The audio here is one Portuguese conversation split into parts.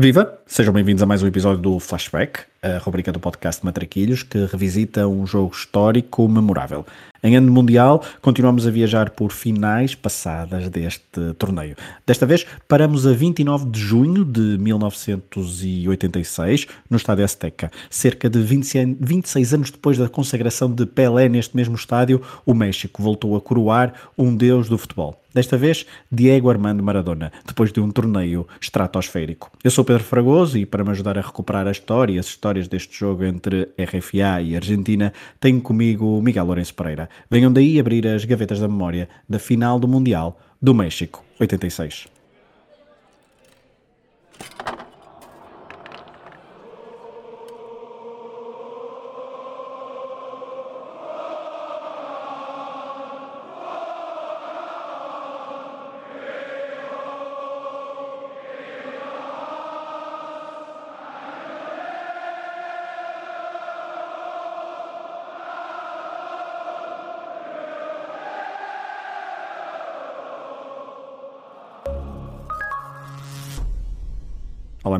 Viva! Sejam bem-vindos a mais um episódio do Flashback, a rubrica do podcast Matraquilhos, que revisita um jogo histórico memorável. Em ano mundial, continuamos a viajar por finais passadas deste torneio. Desta vez, paramos a 29 de junho de 1986, no Estádio Azteca. Cerca de 20, 26 anos depois da consagração de Pelé neste mesmo estádio, o México voltou a coroar um deus do futebol. Desta vez, Diego Armando Maradona, depois de um torneio estratosférico. Eu sou Pedro Fragoso e para me ajudar a recuperar a história e as histórias deste jogo entre RFA e Argentina, tenho comigo Miguel Lourenço Pereira. Venham daí abrir as gavetas da memória da final do Mundial do México 86.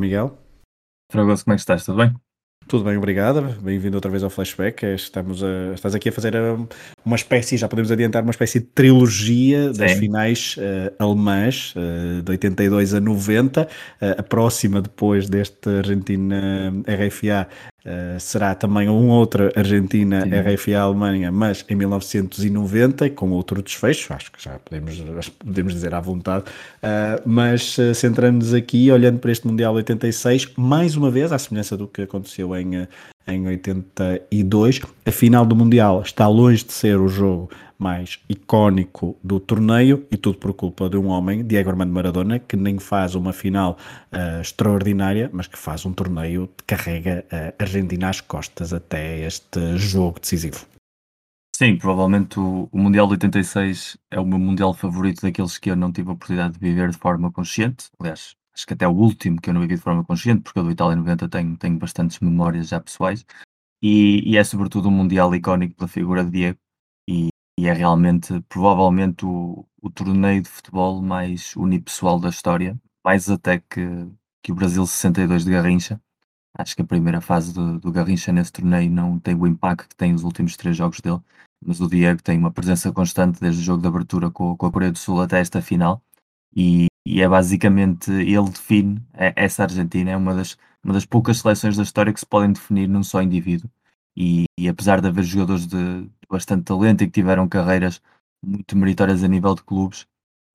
Miguel. Fragoso, como é que estás? Tudo bem? Tudo bem, obrigado. Bem-vindo outra vez ao Flashback. Estamos a, estás aqui a fazer hum, uma espécie, já podemos adiantar, uma espécie de trilogia das finais uh, alemãs uh, de 82 a 90. Uh, a próxima, depois deste Argentina RFA, Uh, será também um outra Argentina Sim. RFA Alemanha, mas em 1990, com outro desfecho, acho que já podemos, podemos dizer à vontade, uh, mas uh, centrando-nos aqui, olhando para este Mundial 86, mais uma vez, à semelhança do que aconteceu em, em 82, a final do Mundial está longe de ser o jogo mais icónico do torneio e tudo por culpa de um homem, Diego Armando Maradona, que nem faz uma final uh, extraordinária, mas que faz um torneio que carrega a Argentina às costas até este jogo decisivo. Sim, provavelmente o, o, Mundial de 86 é o meu Mundial favorito daqueles que eu não tive a oportunidade de viver de forma consciente. Aliás, acho que até o último que eu não vivi de forma consciente, porque o do Itália 90 tenho, tenho bastantes memórias já pessoais. E, e é sobretudo um Mundial icónico pela figura de Diego. E, e é realmente, provavelmente, o, o torneio de futebol mais unipessoal da história, mais até que, que o Brasil 62 de Garrincha. Acho que a primeira fase do, do Garrincha nesse torneio não tem o impacto que tem os últimos três jogos dele, mas o Diego tem uma presença constante desde o jogo de abertura com, com a Coreia do Sul até esta final. E, e, é basicamente ele define é, essa Argentina, é uma das, uma das poucas seleções da história que se podem definir num só indivíduo. E, e apesar de haver jogadores de, bastante talento e que tiveram carreiras muito meritórias a nível de clubes,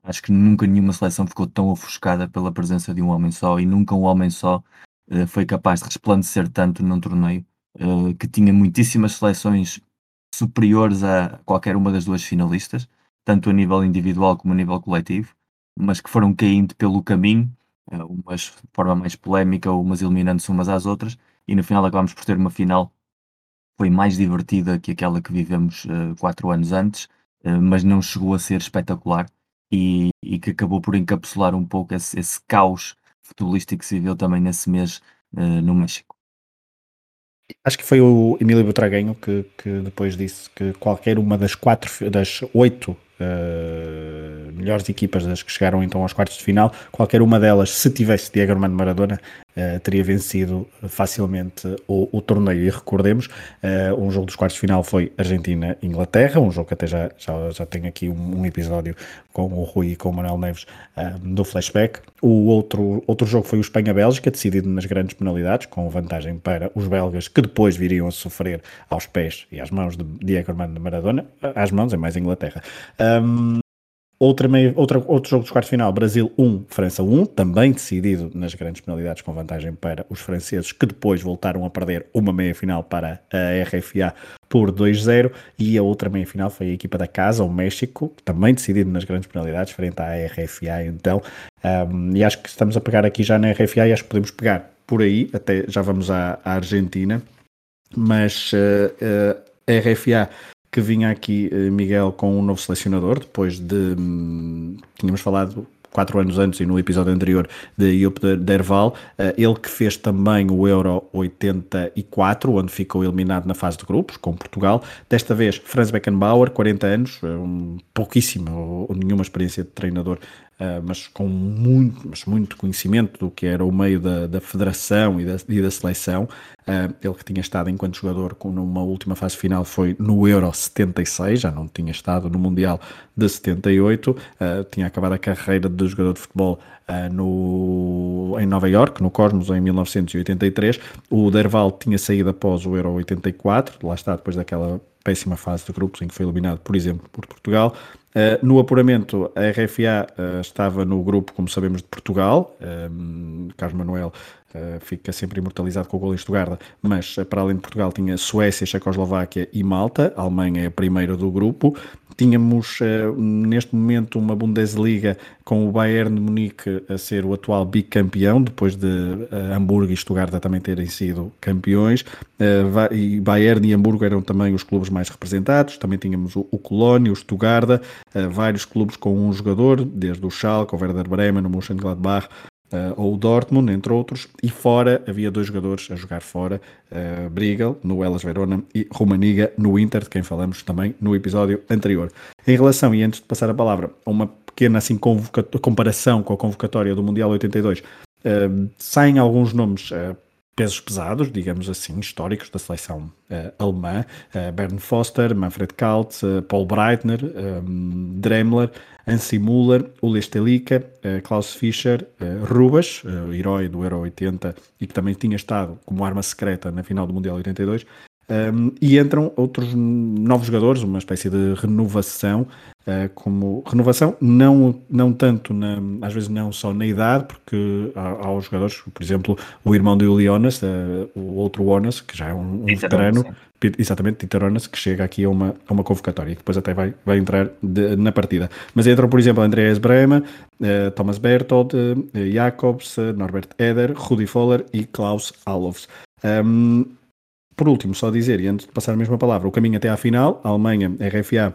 acho que nunca nenhuma seleção ficou tão ofuscada pela presença de um homem só e nunca um homem só uh, foi capaz de resplandecer tanto num torneio uh, que tinha muitíssimas seleções superiores a qualquer uma das duas finalistas, tanto a nível individual como a nível coletivo, mas que foram caindo pelo caminho, uh, umas de forma mais polémica, umas eliminando-se umas às outras, e no final acabámos por ter uma final foi mais divertida que aquela que vivemos uh, quatro anos antes, uh, mas não chegou a ser espetacular e, e, que acabou por encapsular um pouco esse, esse caos futebolístico que se viveu também nesse mês uh, no México. Acho que foi o Emílio Butraguenho que, que depois disse que qualquer uma das quatro, das oito melhores equipas das que chegaram então aos quartos de final, qualquer uma delas, se tivesse Diego Armando Maradona, uh, teria vencido facilmente o, o torneio. E recordemos, uh, um jogo dos quartos de final foi Argentina-Inglaterra, um jogo que até já, já, já tem aqui um, um episódio com o Rui e com o Manuel Neves do flashback. O outro, outro jogo foi o Espanha-Bélgica, decidido nas grandes penalidades, com vantagem para os belgas, que depois viriam a sofrer aos pés e às mãos de Diego Armando Maradona, às mãos é mais Inglaterra. Um, outra meio, outra, outro jogo dos quartos final, Brasil 1, França 1, também decidido nas grandes penalidades com vantagem para os franceses, que depois voltaram a perder uma meia final para a RFA por 2-0, e a outra meia final foi a equipa da casa, o México, também decidido nas grandes penalidades, frente à RFA, então, um, e acho que estamos a pegar aqui já na RFA, e acho que podemos pegar por aí, até já vamos à, à Argentina, mas uh, uh, a RFA que vinha aqui, eh, Miguel, com um novo selecionador, depois de. Hum, tínhamos falado quatro anos antes e no episódio anterior de Joop Derval, eh, ele que fez também o Euro 84, onde ficou eliminado na fase de grupos, com Portugal. Desta vez, Franz Beckenbauer, 40 anos, um, pouquíssimo ou, nenhuma experiência de treinador uh, mas com muito, mas muito conhecimento do que era o meio da, da federação e da, e da seleção. Uh, ele que tinha estado enquanto jogador com, numa última fase final foi no Euro 76, já não tinha estado no Mundial de 78, uh, tinha acabado a carreira de jogador de futebol no, em Nova York, no Cosmos, em 1983. O Derval tinha saído após o Euro 84, lá está, depois daquela péssima fase de grupos em que foi eliminado, por exemplo, por Portugal. Uh, no apuramento, a RFA uh, estava no grupo, como sabemos, de Portugal. Um, Carlos Manuel uh, fica sempre imortalizado com o gol em Estugarda, mas para além de Portugal tinha Suécia, Checoslováquia e Malta. A Alemanha é a primeira do grupo. Tínhamos neste momento uma Bundesliga com o Bayern de Munique a ser o atual bicampeão, depois de Hamburgo e Estugarda também terem sido campeões. e Bayern e Hamburgo eram também os clubes mais representados. Também tínhamos o, o Colónia, o Estugarda, vários clubes com um jogador, desde o Schalke, o Werder Bremen, o Mönchengladbach, Uh, ou o Dortmund, entre outros, e fora havia dois jogadores a jogar fora, uh, Briegel no Elas Verona e Romaniga no Inter, de quem falamos também no episódio anterior. Em relação, e antes de passar a palavra, a uma pequena assim, comparação com a convocatória do Mundial 82, uh, saem alguns nomes pesos pesados, digamos assim, históricos da seleção uh, alemã, uh, Bernd Foster, Manfred Kalt, uh, Paul Breitner, um, Dremler, Ansi Müller, Ule Stelica, Klaus Fischer, Rubas, herói do Euro 80 e que também tinha estado como arma secreta na final do Mundial 82, um, e entram outros novos jogadores, uma espécie de renovação, uh, como renovação, não, não tanto, na, às vezes não só na idade, porque há, há os jogadores, por exemplo, o irmão do Jonas, uh, o outro Jonas, que já é um, um veterano, exatamente, Titeronas, que chega aqui a uma, a uma convocatória e depois até vai, vai entrar de, na partida. Mas entram, por exemplo, Andreas Brema, uh, Thomas Berthold, Jacobs, Norbert Eder, Rudi Foller e Klaus Alofs. Um, por último, só dizer, e antes de passar a mesma palavra, o caminho até à final, a Alemanha, RFA,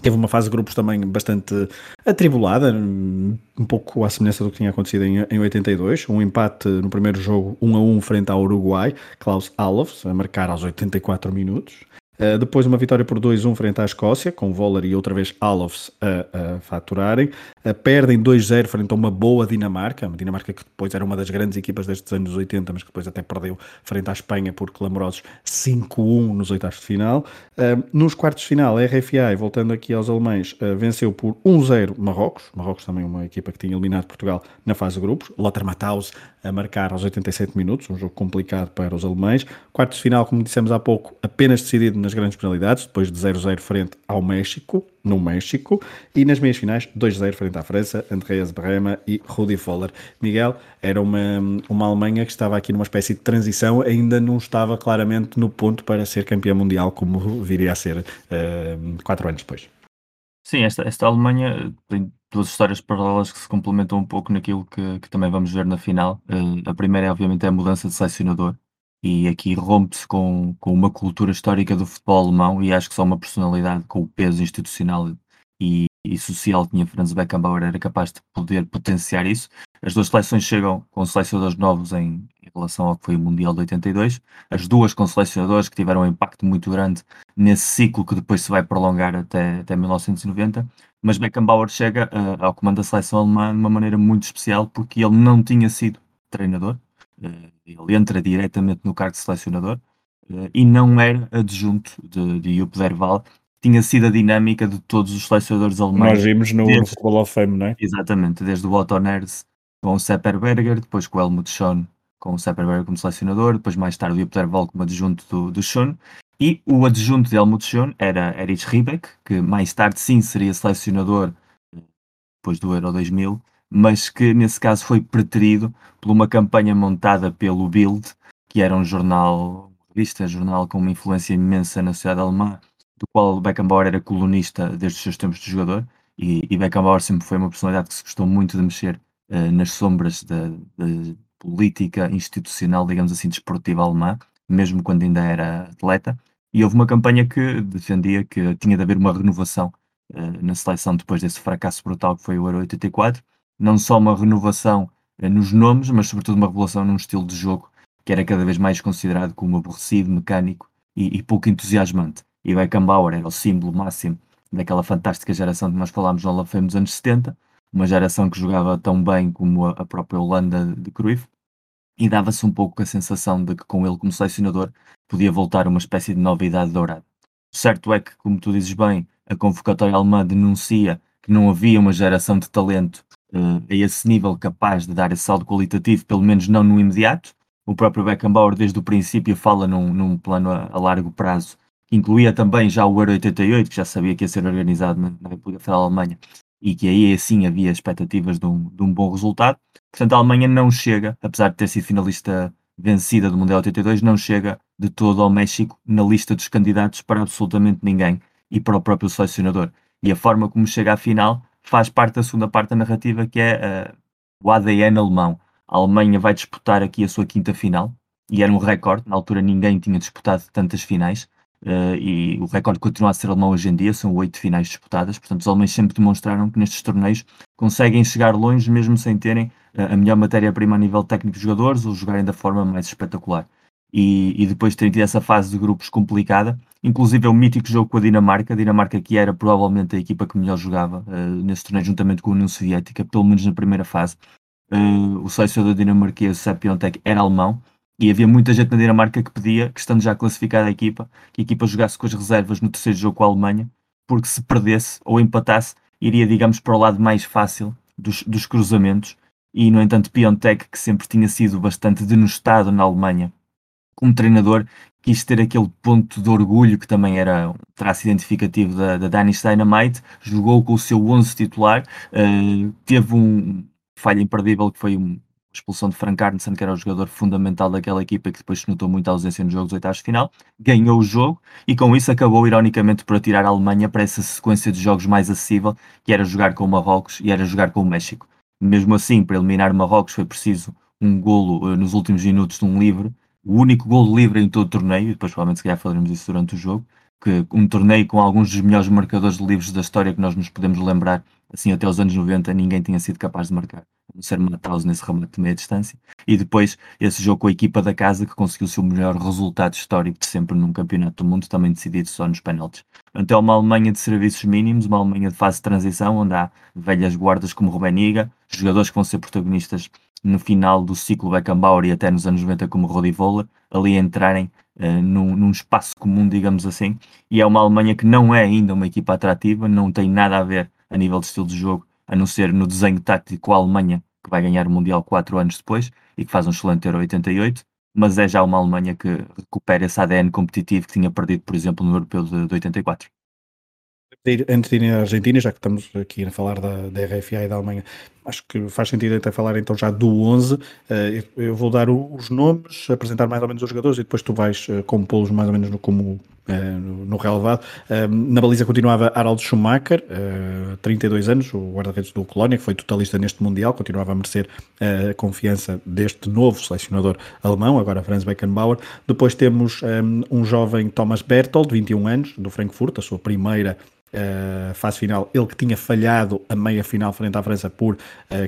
teve uma fase de grupos também bastante atribulada, um pouco à semelhança do que tinha acontecido em, em 82, um empate no primeiro jogo 1 a 1 frente ao Uruguai, Klaus Alofs a marcar aos 84 minutos. Uh, depois uma vitória por 2-1 frente à Escócia, com Voller e outra vez Alofs a, a faturarem. Uh, perdem 2-0 frente a uma boa Dinamarca, uma Dinamarca que depois era uma das grandes equipas destes anos 80, mas que depois até perdeu frente à Espanha por clamorosos 5-1 nos oitavos de final. Uh, nos quartos de final, a RFA, voltando aqui aos alemães, venceu por 1-0 Marrocos. Marrocos também uma equipa que tinha eliminado Portugal na fase de grupos. Lothar Matthaus a marcar aos 87 minutos, um jogo complicado para os alemães. Quartos de final, como dissemos há pouco, apenas decidido nas grandes penalidades, depois de 0-0 frente ao México, no México, e nas meias finais, 2-0 frente à França, Andreas Brema e Rudi Foller. Miguel, era uma, uma Alemanha que estava aqui numa espécie de transição, ainda não estava claramente no ponto para ser campeã mundial, como viria a ser uh, quatro anos depois. Sim, esta, esta Alemanha duas histórias paralelas que se complementam um pouco naquilo que, que também vamos ver na final. Uh, a primeira é, obviamente, a mudança de selecionador, e aqui rompe-se com, com uma cultura histórica do futebol alemão, e acho que só uma personalidade com o peso institucional e, e social que tinha Franz Beckenbauer era capaz de poder potenciar isso. As duas seleções chegam com selecionadores novos em, em relação ao que foi o Mundial de 82, as duas com selecionadores que tiveram um impacto muito grande nesse ciclo que depois se vai prolongar até, até 1990, mas Beckenbauer chega uh, ao comando da seleção alemã de uma maneira muito especial porque ele não tinha sido treinador, uh, ele entra diretamente no cargo de selecionador uh, e não era adjunto de, de Jupp Derval, tinha sido a dinâmica de todos os selecionadores alemães. Nós vimos no, desde, no of Fame, não é? Exatamente, desde o Otto Nerz com o Sepperberger, depois com o Helmut Schoen com o Sepperberger como selecionador, depois mais tarde o Jupp Derval como adjunto do, do Schoen, e o adjunto de Helmut Schoen era Erich Riebeck, que mais tarde sim seria selecionador depois do Euro 2000, mas que nesse caso foi preterido por uma campanha montada pelo Bild, que era um jornal, revista, jornal com uma influência imensa na sociedade alemã, do qual Beckenbauer era colunista desde os seus tempos de jogador, e, e Beckenbauer sempre foi uma personalidade que se gostou muito de mexer uh, nas sombras da, da política institucional, digamos assim, desportiva alemã, mesmo quando ainda era atleta, e houve uma campanha que defendia que tinha de haver uma renovação uh, na seleção depois desse fracasso brutal que foi o Euro 84. Não só uma renovação uh, nos nomes, mas sobretudo uma revelação num estilo de jogo que era cada vez mais considerado como aborrecido, mecânico e, e pouco entusiasmante. E Beckenbauer era o símbolo máximo daquela fantástica geração que nós falámos no Fame dos anos 70, uma geração que jogava tão bem como a própria Holanda de Cruyff, e dava-se um pouco a sensação de que com ele como selecionador podia voltar uma espécie de novidade dourada. Certo é que, como tu dizes bem, a convocatória alemã denuncia que não havia uma geração de talento uh, a esse nível capaz de dar esse salto qualitativo, pelo menos não no imediato. O próprio Beckenbauer, desde o princípio, fala num, num plano a, a, largo prazo, incluía também já o Euro 88, que já sabia que ia ser organizado na, na República Federal da Alemanha, e que aí sim havia expectativas de um, de um bom resultado. Portanto, a Alemanha não chega, apesar de ter sido finalista vencida do Mundial 82, não chega de todo ao México na lista dos candidatos para absolutamente ninguém e para o próprio selecionador. E a forma como chega à final faz parte da segunda parte da narrativa, que é uh, o ADN alemão. A Alemanha vai disputar aqui a sua quinta final, e era um recorde, na altura ninguém tinha disputado tantas finais, uh, e o recorde continua a ser alemão hoje em dia, são oito finais disputadas, portanto os alemães sempre demonstraram que nestes torneios conseguem chegar longe mesmo sem terem a melhor matéria-prima a nível técnico de jogadores ou jogarem da forma mais espetacular. E, e depois de terem tido essa fase de grupos complicada, inclusive é o mítico jogo com a Dinamarca, a Dinamarca que era provavelmente a equipa que melhor jogava uh, nesse torneio juntamente com a União Soviética, pelo menos na primeira fase. Uh, o selecionador dinamarquês, Sepp Piontek, era alemão, e havia muita gente na Dinamarca que pedia, que estando já classificada a equipa, que a equipa jogasse com as reservas no terceiro jogo com a Alemanha, porque se perdesse ou empatasse, iria, digamos, para o lado mais fácil dos, dos cruzamentos. E, no entanto, Piontek, que sempre tinha sido bastante denostado na Alemanha como treinador, quis ter aquele ponto de orgulho que também era um traço identificativo da, da Danish Dynamite, jogou com o seu 11 titular, uh, teve um falha imperdível que foi um, expulsão de Frank Arnesen, que era o jogador fundamental daquela equipa e que depois se notou muito a ausência nos jogos oitavos de final, ganhou o jogo e com isso acabou ironicamente por atirar a Alemanha para essa sequência de jogos mais acessível, que era jogar com o Marrocos e era jogar com o México. Mesmo assim, para eliminar Marrocos foi preciso um golo uh, nos últimos minutos de um livre, o único golo livre em todo o torneio, e depois provavelmente se calhar falaremos isso durante o jogo, que um torneio com alguns dos melhores marcadores de livros da história que nós nos podemos lembrar, assim até os anos 90 ninguém tinha sido capaz de marcar, não ser Mataus nesse remate de meia distância, e depois esse jogo com a equipa da casa que conseguiu o seu melhor resultado histórico de sempre num campeonato do mundo, também decidido só nos penaltis. Então uma Alemanha de serviços mínimos, uma Alemanha de fase de transição, onde há velhas guardas como Rubeniga, jogadores que vão ser protagonistas no final do ciclo Beckenbauer e até nos anos 90 como Rodi Voller, ali entrarem uh, num, num, espaço comum, digamos assim, e é uma Alemanha que não é ainda uma equipa atrativa, não tem nada a ver a nível de estilo de jogo, a não ser no desenho tático a Alemanha, que vai ganhar o Mundial quatro anos depois e que faz um excelente Euro 88, mas é já uma Alemanha que recupera esse ADN competitivo que tinha perdido, por exemplo, no Europeu de, de 84 antes de ir à Argentina, já que estamos aqui a falar da, da RFA e da Alemanha, acho que faz sentido até falar então já do 11. Uh, eu vou dar os nomes, apresentar mais ou menos os jogadores e depois tu vais uh, compô-los mais ou menos no, como, uh, no, no relevado. na baliza continuava Harald Schumacher, 32 anos, o guarda-redes do Colónia, que foi totalista neste Mundial, continuava a merecer a confiança deste novo selecionador alemão, agora Franz Beckenbauer. Depois temos um, um jovem Thomas Berthold, 21 anos, do Frankfurt, a sua primeira uh, fase final, ele que tinha falhado a meia final frente à França por uh,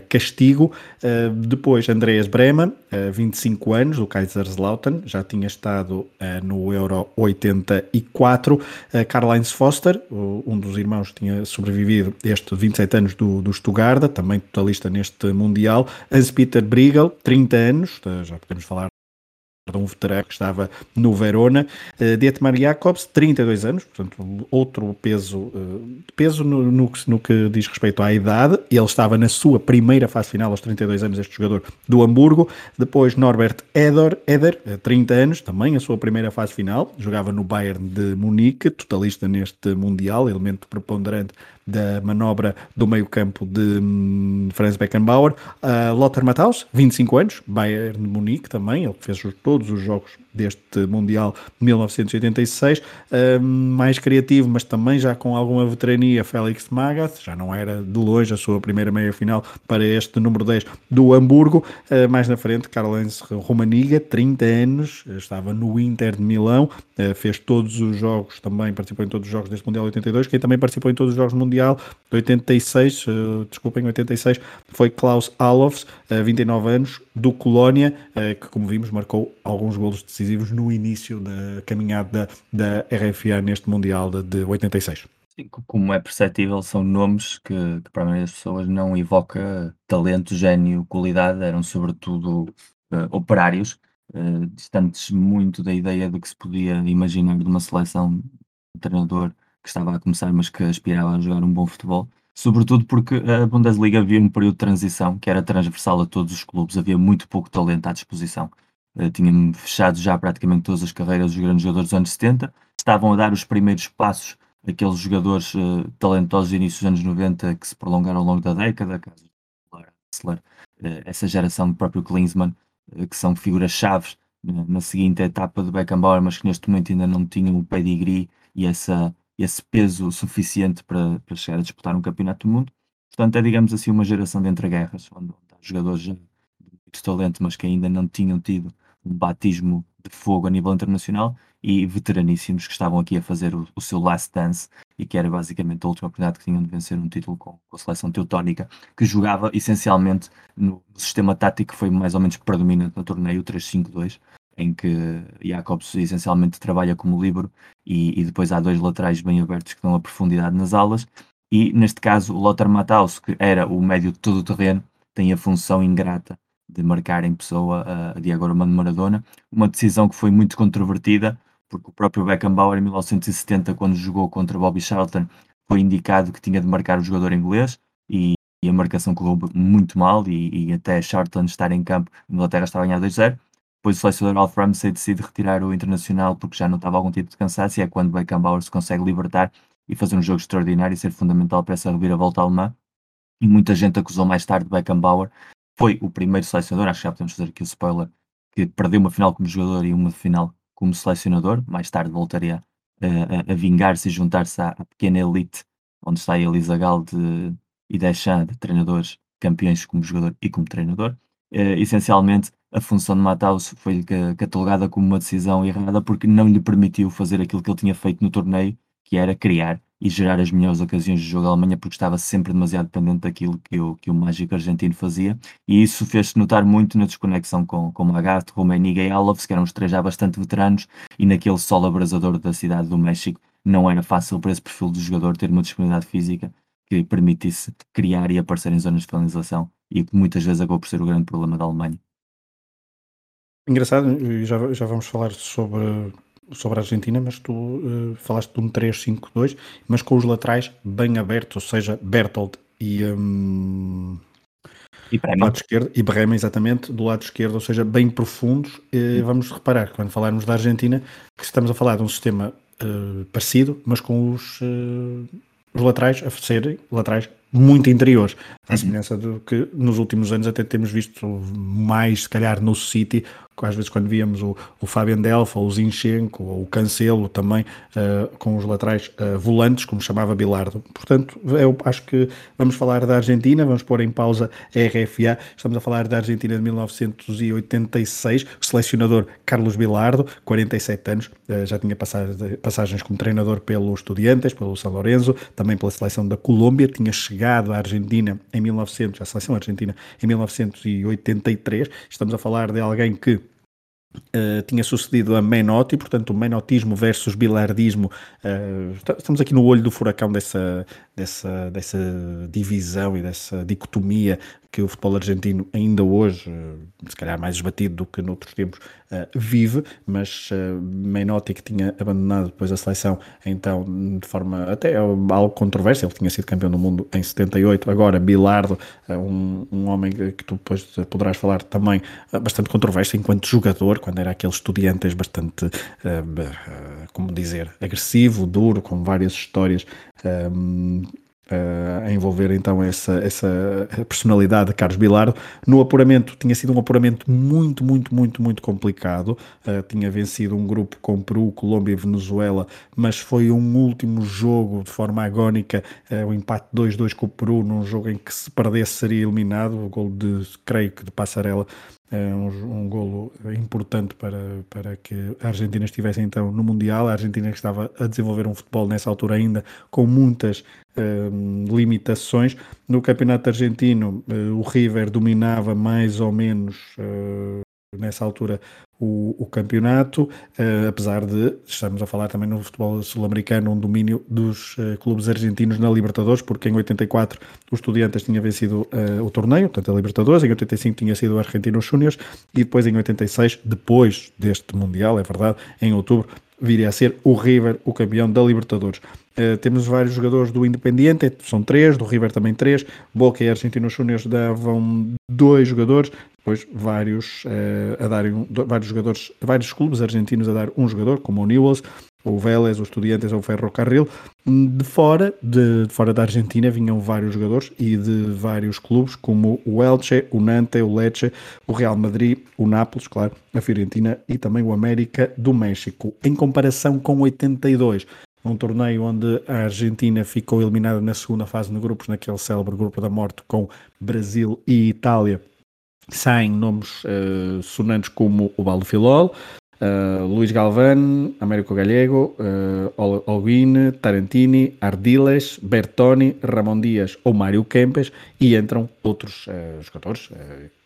castigo. Uh, depois Andreas Bremen, uh, 25 anos, do Kaiserslautern, já tinha estado no Euro 84. Uh, Karl-Heinz Foster, um dos irmãos que tinha sobrevivido este 27 anos do, do Stuttgart, também totalista neste Mundial. Hans-Peter Briegel, 30 anos, já podemos falar um veterano que estava no Verona, uh, Dietmar Jacobs, 32 anos, portanto, outro peso, uh, peso no, no, no, que diz respeito à idade. Ele estava na sua primeira fase final, aos 32 anos, este jogador do Hamburgo. Depois, Norbert Eder, Eder 30 anos, também a sua primeira fase final, jogava no Bayern de Munique, totalista neste Mundial, elemento preponderante da manobra do meio-campo de um, Franz Beckenbauer. Uh, Lothar Matthaus, 25 anos, Bayern de Munique também, ele fez todos os jogos deste Mundial de 1986, um, mais criativo, mas também já com alguma veterania, Félix Magath, já não era de longe a sua primeira meia-final para este número 10 do Hamburgo, uh, mais na frente, Karl-Heinz Romaniga, 30 anos, estava no Inter de Milão, uh, fez todos os jogos, também participou em todos os jogos deste Mundial 82, quem também participou em todos os jogos Mundial de 86, uh, desculpem, 86, foi Klaus Alofs, uh, 29 anos, do Colónia, que como vimos marcou alguns golos decisivos decisivos no início da caminhada da, RFA neste Mundial de, de 86. Sim, como é perceptível, são nomes que, que para a maioria das pessoas não evoca talento, gênio, qualidade, eram sobretudo uh, operários, uh, distantes muito da ideia do que se podia imaginar de uma seleção de treinador que estava a começar, mas que aspirava a jogar um bom futebol. Sobretudo porque a Bundesliga havia um período de transição que era transversal a todos os clubes, havia muito pouco talento à disposição. Uh, tinham fechado já praticamente todas as carreiras dos grandes jogadores dos anos 70, estavam a dar os primeiros passos aqueles jogadores uh, talentosos do início dos anos 90 que se prolongaram ao longo da década, caso uh, essa geração do próprio Klinsmann, que são figuras-chave na seguinte etapa do Beckenbauer, mas que neste momento ainda não tinham o pedigree e essa, esse peso suficiente para, para chegar a disputar um campeonato do mundo. Portanto, é, digamos assim, uma geração de entreguerras, onde, onde há jogadores de muito talento, mas que ainda não tinham tido um batismo de fogo a nível internacional e veteraníssimos que estavam aqui a fazer o, o, seu last dance e que era basicamente a última oportunidade que tinham de vencer um título com, com a seleção teutónica, que jogava essencialmente no sistema tático que foi mais ou menos predominante no torneio, o 3-5-2, em que Jacobs essencialmente trabalha como livro e, e, depois há dois laterais bem abertos que dão a profundidade nas alas. E neste caso o Lothar Matthaus, que era o médio de todo o terreno, tem a função ingrata de marcar em pessoa a Diego Armando Maradona, uma decisão que foi muito controvertida, porque o próprio Beckenbauer, em 1970, quando jogou contra Bobby Charlton, foi indicado que tinha de marcar o jogador inglês e, e a marcação correu muito mal e, e, até Charlton estar em campo, a Inglaterra estava a ganhar 2-0. Depois o selecionador Alf Ramsey decide retirar o internacional porque já não estava algum tipo de cansaço e é quando Beckenbauer se consegue libertar e fazer um jogo extraordinário e ser fundamental para essa reviravolta alemã. E muita gente acusou mais tarde Beckenbauer. Foi o primeiro selecionador, acho que já podemos fazer aqui o spoiler, que perdeu uma final como jogador e uma final como selecionador, mais tarde voltaria a, a vingar-se e juntar-se à, à, pequena elite onde está a Elisa Gal de, e Deschamps, de treinadores campeões como jogador e como treinador. Uh, essencialmente, a função de Matthaus foi catalogada como uma decisão errada porque não lhe permitiu fazer aquilo que ele tinha feito no torneio, que era criar e gerar as melhores ocasiões de jogo à Alemanha porque estava sempre demasiado dependente daquilo que o, que o mágico argentino fazia e isso fez-se notar muito na desconexão com, com Magath, Rummenigge e Alves, que eram os três já bastante veteranos e naquele solo abrasador da cidade do México não era fácil para esse perfil do jogador ter uma disponibilidade física que permitisse criar e aparecer em zonas de finalização e que muitas vezes acabou por ser o grande problema da Alemanha. Engraçado, já, já vamos falar sobre sobre a Argentina, mas tu uh, falaste de um 3-5-2, mas com os laterais bem abertos, ou seja, Bertolt e. Um, e Bremen. lado esquerdo, e Bremen, exatamente, do lado esquerdo, ou seja, bem profundos. Uh, vamos reparar, quando falarmos da Argentina, que estamos a falar de um sistema uh, parecido, mas com os, os laterais a serem laterais muito interiores, à uhum. semelhança do que nos últimos anos até temos visto mais, se calhar, no City, às vezes quando víamos o, o Fabian Delfa, o Zinchenko, ou o Cancelo também, uh, com os laterais uh, volantes, como chamava Bilardo. Portanto, eu acho que vamos falar da Argentina, vamos pôr em pausa a RFA, estamos a falar da Argentina de 1986, o selecionador Carlos Bilardo, 47 anos, uh, já tinha passagens como treinador pelo Estudiantes, pelo São Lourenço, também pela seleção da Colômbia, tinha chegado à Argentina em 1900, a seleção argentina em 1983, estamos a falar de alguém que Uh, tinha sucedido a Menotti, portanto o menotismo versus bilardismo, uh, estamos aqui no olho do furacão dessa, dessa, dessa divisão e dessa dicotomia que o futebol argentino ainda hoje, eh, se calhar mais esbatido do que noutros tempos, uh, vive, mas uh, Menotti que tinha abandonado depois a seleção, então de forma até algo controversa, ele tinha sido campeão do mundo em 78, agora Bilardo, um, um homem que tu depois poderás falar também, bastante controverso enquanto jogador, quando era aquele estudiante bastante, como dizer, agressivo, duro, com várias histórias Uh, a envolver então essa, essa personalidade de Carlos Bilardo. No apuramento, tinha sido um apuramento muito, muito, muito, muito complicado. Uh, tinha vencido um grupo com Peru, Colômbia e Venezuela, mas foi um último jogo de forma agónica, uh, o empate 2-2 com o Peru, num jogo em que se perdesse seria eliminado. O gol de, creio que de Passarela um, um golo importante para, para que a Argentina estivesse então no Mundial. A Argentina que estava a desenvolver um futebol nessa altura ainda com muitas um, limitações. No campeonato argentino, uh, o River dominava mais ou menos uh, nessa altura o, o campeonato, uh, apesar de estamos a falar também no futebol sul-americano, um domínio dos uh, clubes argentinos na Libertadores, porque em 84 o Estudiantes tinha vencido uh, o torneio, portanto a Libertadores, em 85 tinha sido o Argentinos Júniors e depois em 86, depois deste Mundial, é verdade, em outubro, viria a ser o River o campeão da Libertadores. Uh, temos vários jogadores do Independiente, são três, do River também três, Boca e Argentinos Júniors davam dois jogadores, depois vários uh, a darem vários jogadores, vários clubes argentinos a dar um jogador, como o Newells, o Vélez, o Estudiantes ou o Ferrocarril. De fora, de, de, fora da Argentina vinham vários jogadores e de vários clubes, como o Elche, o Nantes, o Lecce, o Real Madrid, o Nápoles, claro, a Fiorentina e também o América do México. Em comparação com 82, um torneio onde a Argentina ficou eliminada na segunda fase de grupos, naquele célebre grupo da morte com Brasil e Itália saem nomes uh, sonantes como o Baldo Filol, uh, Luís Galván, Américo Gallego, uh, Tarantini, Ardiles, Bertoni, Ramon Dias ou Mário Kempes e entram outros uh, jogadores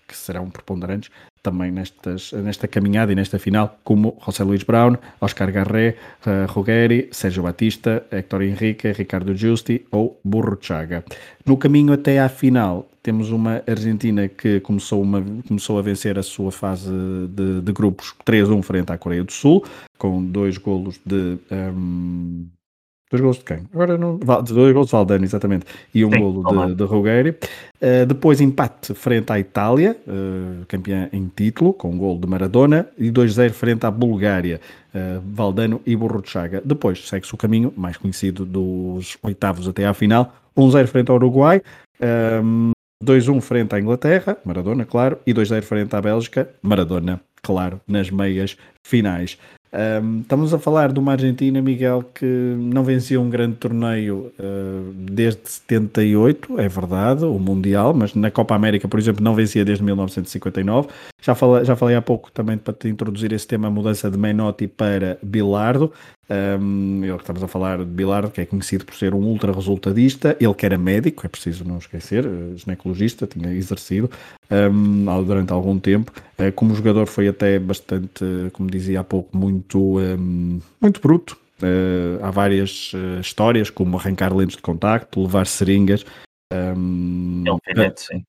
que serão preponderantes também nestas, nesta caminhada e nesta final, como José Luís Brown, Oscar Garré, uh, Ruggeri, Sérgio Batista, Héctor Henrique, Ricardo Giusti ou Burro Chaga. No caminho até à final, temos uma Argentina que começou, uma, começou a vencer a sua fase de, de grupos 3-1 frente à Coreia do Sul, com dois golos de. Um, Dois gols de quem? Agora não. Dois gols de Valdano, exatamente. E um Sim, golo de, de Ruggeri. Uh, depois empate frente à Itália, uh, campeã em título, com um gol de Maradona. E 2-0 frente à Bulgária, uh, Valdano e Borruchaga. Depois segue-se o caminho mais conhecido dos oitavos até à final. 1-0 frente ao Uruguai. Um, 2-1 frente à Inglaterra, Maradona, claro, e 2-0 frente à Bélgica, Maradona, claro, nas meias finais. Um, estamos a falar de uma Argentina, Miguel, que não vencia um grande torneio uh, desde 78, é verdade, o Mundial, mas na Copa América, por exemplo, não vencia desde 1959. Já falei, já falei há pouco também para te introduzir esse tema, a mudança de Menotti para Bilardo. Um, ele que estamos a falar de Bilardo, que é conhecido por ser um ultra resultadista, ele que era médico, é preciso não esquecer, eh, ginecologista, tinha exercido um, durante algum tempo. Uh, como jogador foi até bastante, como dizia há pouco, muito, um, muito bruto. Uh, há várias uh, histórias, como arrancar lentes de contacto, levar seringas. Um, é um finete, sim.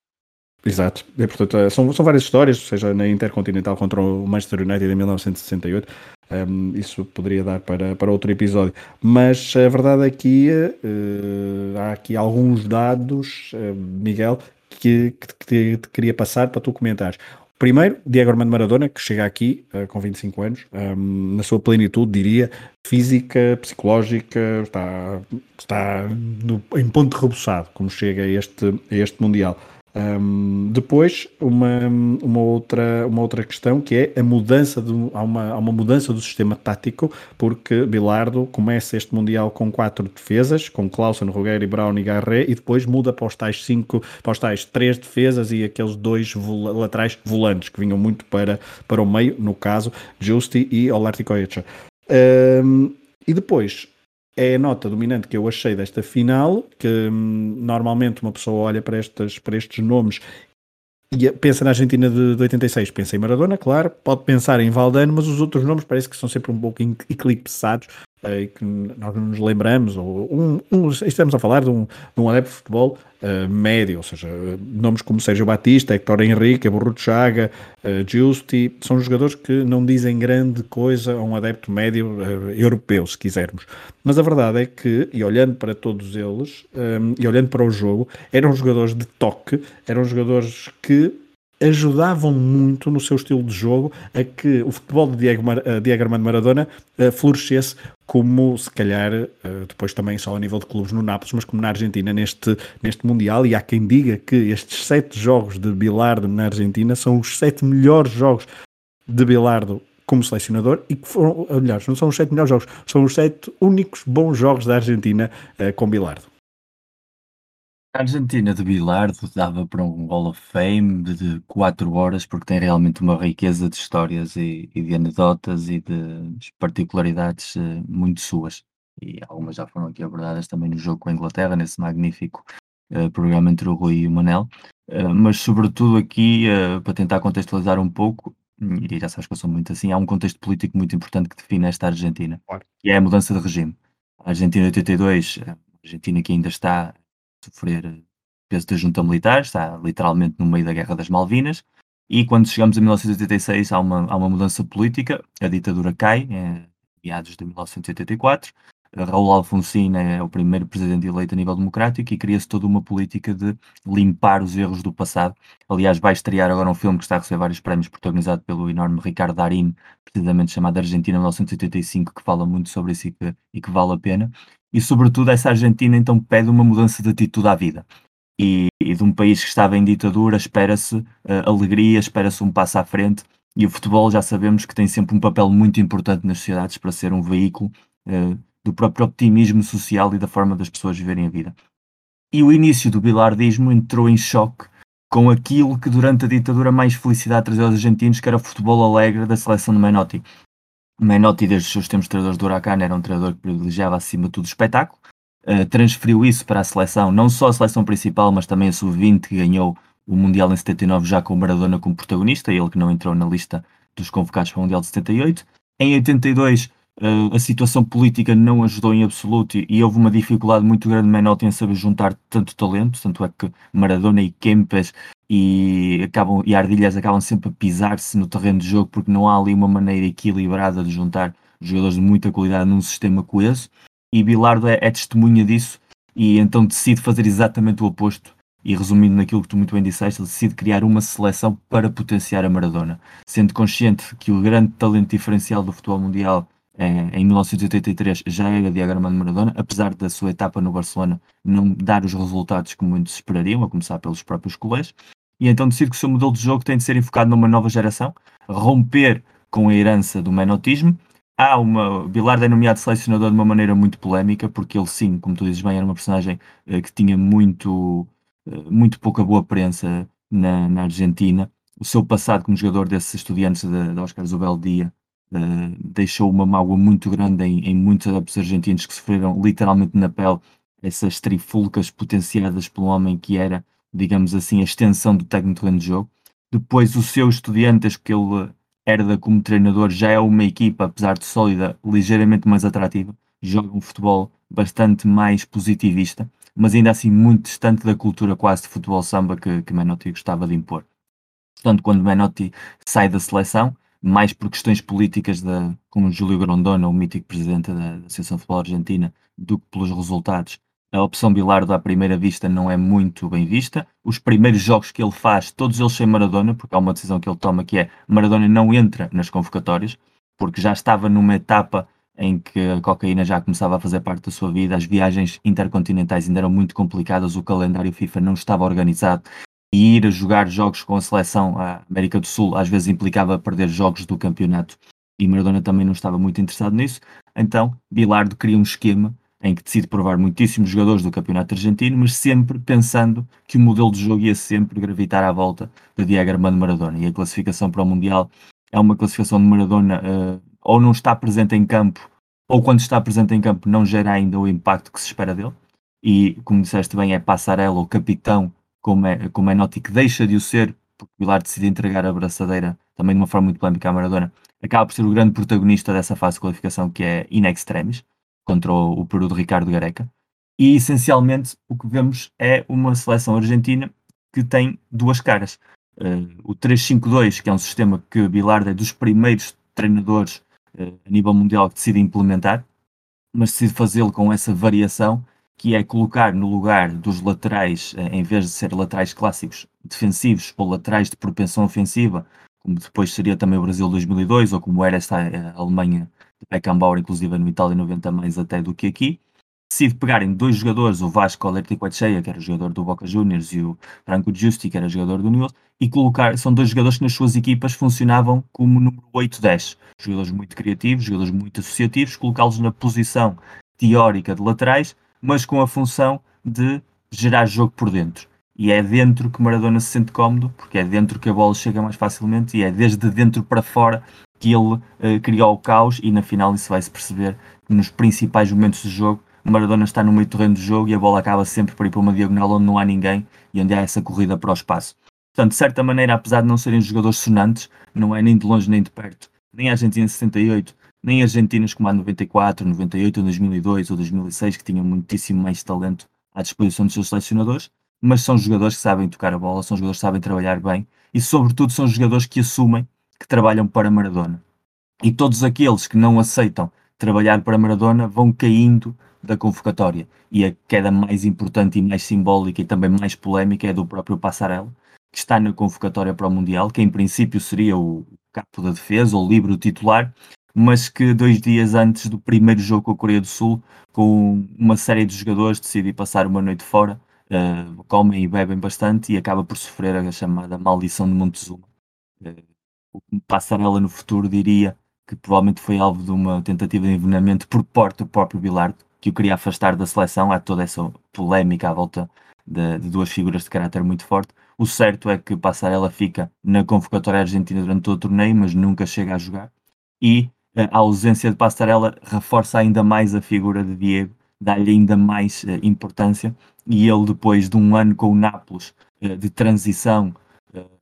Exato, e, portanto, são, são várias histórias, seja na Intercontinental contra o Manchester United em 1968, um, isso poderia dar para, para outro episódio. Mas a verdade é que uh, há aqui alguns dados, uh, Miguel, que, que, te queria passar para tu comentares. Primeiro, Diego Armando Maradona, que chega aqui uh, com 25 anos, um, na sua plenitude, diria, física, psicológica, está, está no, em ponto rebuçado, como chega a este, a este Mundial. Um, depois, uma, uma, outra, uma outra questão que é a mudança, de, há, uma, há uma mudança do sistema tático, porque Bilardo começa este Mundial com quatro defesas, com Clausen, Rogueiro, Brown e Garré, e depois muda para os tais cinco, para os tais três defesas e aqueles dois laterais volantes, que vinham muito para, para o meio, no caso, Justi e Olarticoecha. Um, e depois, é a nota dominante que eu achei desta final, que hum, normalmente uma pessoa olha para, estas, para estes nomes e pensa na Argentina de, de 86, pensa em Maradona, claro, pode pensar em Valdano, mas os outros nomes parece que são sempre um pouco eclipsados uh, que nós não nos lembramos, ou um, um, estamos a falar de um, de um adepto de futebol uh, médio, ou seja, nomes como Sérgio Batista, Héctor Henrique, Burruto Chaga, uh, Giusti, são jogadores que não dizem grande coisa a um adepto médio uh, europeu, se quisermos. Mas a verdade é que, e olhando para todos eles, um, e olhando para o jogo, eram jogadores de toque, eram jogadores que ajudavam muito no seu estilo de jogo a que o futebol de Diego, Mar uh, Diego Armando Maradona uh, florescesse como se calhar uh, depois também só a nível de clubes no Nápoles, mas como na Argentina neste, neste Mundial e há quem diga que estes sete jogos de Bilardo na Argentina são os sete melhores jogos de Bilardo como selecionador e que foram, aliás, não são os sete melhores jogos, são os sete únicos bons jogos da Argentina com Bilardo. A Argentina de Bilardo dava para um Hall of Fame de 4 horas, porque tem realmente uma riqueza de histórias e, e de anedotas e de particularidades uh, muito suas. E algumas já foram aqui abordadas também no jogo com a Inglaterra, nesse magnífico uh, programa entre o Rui e o Manel. Uh, mas, sobretudo, aqui, para tentar contextualizar um pouco, e já sabes que eu sou muito assim, há um contexto político muito importante que define esta Argentina, que é a mudança de regime. A Argentina de 82, a Argentina que ainda está sofrer peso da junta militar, está literalmente no meio da Guerra das Malvinas, e quando chegamos a 1986 há uma, há uma mudança política, a ditadura cai, em meados de 1984, Raul Alfonsín é o primeiro presidente eleito a nível democrático e cria-se toda uma política de limpar os erros do passado. Aliás, vai estrear agora um filme que está a receber vários prémios, protagonizado pelo enorme Ricardo Darín, precisamente chamado Argentina 1985, que fala muito sobre isso e que, e que vale a pena. E, sobretudo, essa Argentina então pede uma mudança de atitude à vida. E, e de um país que estava em ditadura, espera-se uh, alegria, espera-se um passo à frente. E o futebol já sabemos que tem sempre um papel muito importante nas sociedades para ser um veículo uh, do próprio optimismo social e da forma das pessoas viverem a vida. E o início do bilardismo entrou em choque com aquilo que durante a ditadura mais felicidade trazia aos argentinos, que era o futebol alegre da seleção de Menotti. Menotti, desde os seus tempos de treinadores do Huracan, era um treinador que privilegiava acima de tudo o espetáculo. Uh, transferiu isso para a seleção, não só a seleção principal, mas também a sub-20, que ganhou o Mundial em 79 já com o Maradona como protagonista, ele que não entrou na lista dos convocados para o Mundial de 78. Em 82 Uh, a situação política não ajudou em absoluto e, e houve uma dificuldade muito grande de Menotti em saber juntar tanto talento, tanto é que Maradona e Kempes e, acabam, e Ardilhas acabam sempre a pisar-se no terreno de jogo porque não há ali uma maneira equilibrada de juntar jogadores de muita qualidade num sistema coeso. E Bilardo é, é testemunha disso e então decide fazer exatamente o oposto. E resumindo naquilo que tu muito bem disseste, ele decide criar uma seleção para potenciar a Maradona, sendo consciente que o grande talento diferencial do futebol mundial em 1983 já era Diego Armando Maradona, apesar da sua etapa no Barcelona não dar os resultados que muitos esperariam, a começar pelos próprios colés, e então decide que o seu modelo de jogo tem de ser enfocado numa nova geração, romper com a herança do menotismo. Há uma. Bilardo é nomeado selecionador de uma maneira muito polémica, porque ele, sim, como tu dizes bem, era uma personagem eh, que tinha muito, eh, muito pouca boa prensa na, na Argentina. O seu passado como jogador desses estudiantes de, de Oscar Zubeldia Uh, deixou uma mágoa muito grande em, em muitos adeptos argentinos que sofreram literalmente na pele essas trifulcas potenciadas pelo homem que era, digamos assim, a extensão do técnico de jogo. Depois, o seu Estudiantes, que ele herda como treinador, já é uma equipa, apesar de sólida, ligeiramente mais atrativa. Joga um futebol bastante mais positivista, mas ainda assim muito distante da cultura quase de futebol samba que, que Menotti gostava de impor. Portanto, quando Menotti sai da seleção, mais por questões políticas, da, como Júlio Grondona, o mítico presidente da, Associação de Futebol Argentina, do que pelos resultados. A opção Bilardo à primeira vista não é muito bem vista. Os primeiros jogos que ele faz, todos eles sem Maradona, porque há uma decisão que ele toma que é Maradona não entra nas convocatórias, porque já estava numa etapa em que a cocaína já começava a fazer parte da sua vida, as viagens intercontinentais ainda eram muito complicadas, o calendário FIFA não estava organizado e ir a jogar jogos com a seleção à América do Sul às vezes implicava perder jogos do campeonato e Maradona também não estava muito interessado nisso. Então, Bilardo cria um esquema em que decide provar muitíssimos jogadores do campeonato argentino, mas sempre pensando que o modelo de jogo ia sempre gravitar à volta de Diego Armando Maradona. E a classificação para o Mundial é uma classificação de Maradona uh, ou não está presente em campo, ou quando está presente em campo não gera ainda o impacto que se espera dele. E, como disseste bem, é Passarela, o capitão como é, como é Notti, que deixa de o ser, porque o Vilar decide entregar a braçadeira também de uma forma muito polémica à Maradona, acaba por ser o grande protagonista dessa fase de qualificação que é in extremis, contra o, Peru de Ricardo Gareca. E essencialmente o que vemos é uma seleção argentina que tem duas caras. Uh, o 3-5-2, que é um sistema que Bilardo é dos primeiros treinadores uh, a nível mundial que decide implementar, mas decide fazê-lo com essa variação que é colocar no lugar dos laterais, eh, em vez de ser laterais clássicos defensivos ou laterais de propensão ofensiva, como depois seria também o Brasil 2002, ou como era esta Alemanha Beckenbauer, inclusive no Itália 90 mais até do que aqui, decide pegarem dois jogadores, o Vasco Alerticoetxeia, que era jogador do Boca Juniors, e o Franco Giusti, que era jogador do Newell's, e colocar, são dois jogadores que nas suas equipas funcionavam como número 8-10, jogadores muito criativos, jogadores muito associativos, colocá-los na posição teórica de laterais, mas com a função de gerar jogo por dentro. E é dentro que Maradona se sente cómodo, porque é dentro que a bola chega mais facilmente e é desde dentro para fora que ele uh, criou o caos e na final isso vai-se perceber nos principais momentos do jogo Maradona está no meio do terreno do jogo e a bola acaba sempre por ir para uma diagonal onde não há ninguém e onde há essa corrida para o espaço. Portanto, de certa maneira, apesar de não serem jogadores sonantes, não é nem de longe nem de perto, nem a Argentina 68, nem argentinos como a 94, 98, 2002 ou 2006, que tinham muitíssimo mais talento à disposição dos seus selecionadores, mas são jogadores que sabem tocar a bola, são jogadores que sabem trabalhar bem e, sobretudo, são jogadores que assumem que trabalham para Maradona. E todos aqueles que não aceitam trabalhar para Maradona vão caindo da convocatória. E a queda mais importante e mais simbólica e também mais polémica é do próprio Passarella, que está na convocatória para o Mundial, que em princípio seria o capo da defesa ou livre titular, mas que dois dias antes do primeiro jogo com a Coreia do Sul, com uma série de jogadores, decide passar uma noite fora, uh, comem e bebem bastante e acaba por sofrer a chamada maldição de Montezuma. Uh, Passarella no futuro diria que provavelmente foi alvo de uma tentativa de envenenamento por parte do próprio Bilardo, que o queria afastar da seleção. Há toda essa polémica à volta de, de duas figuras de caráter muito forte. O certo é que Passarella fica na convocatória argentina durante todo o torneio, mas nunca chega a jogar. E eh, a ausência de Passarella reforça ainda mais a figura de Diego, dá-lhe ainda mais uh, importância. E ele, depois de um ano com o Nápoles uh, de transição,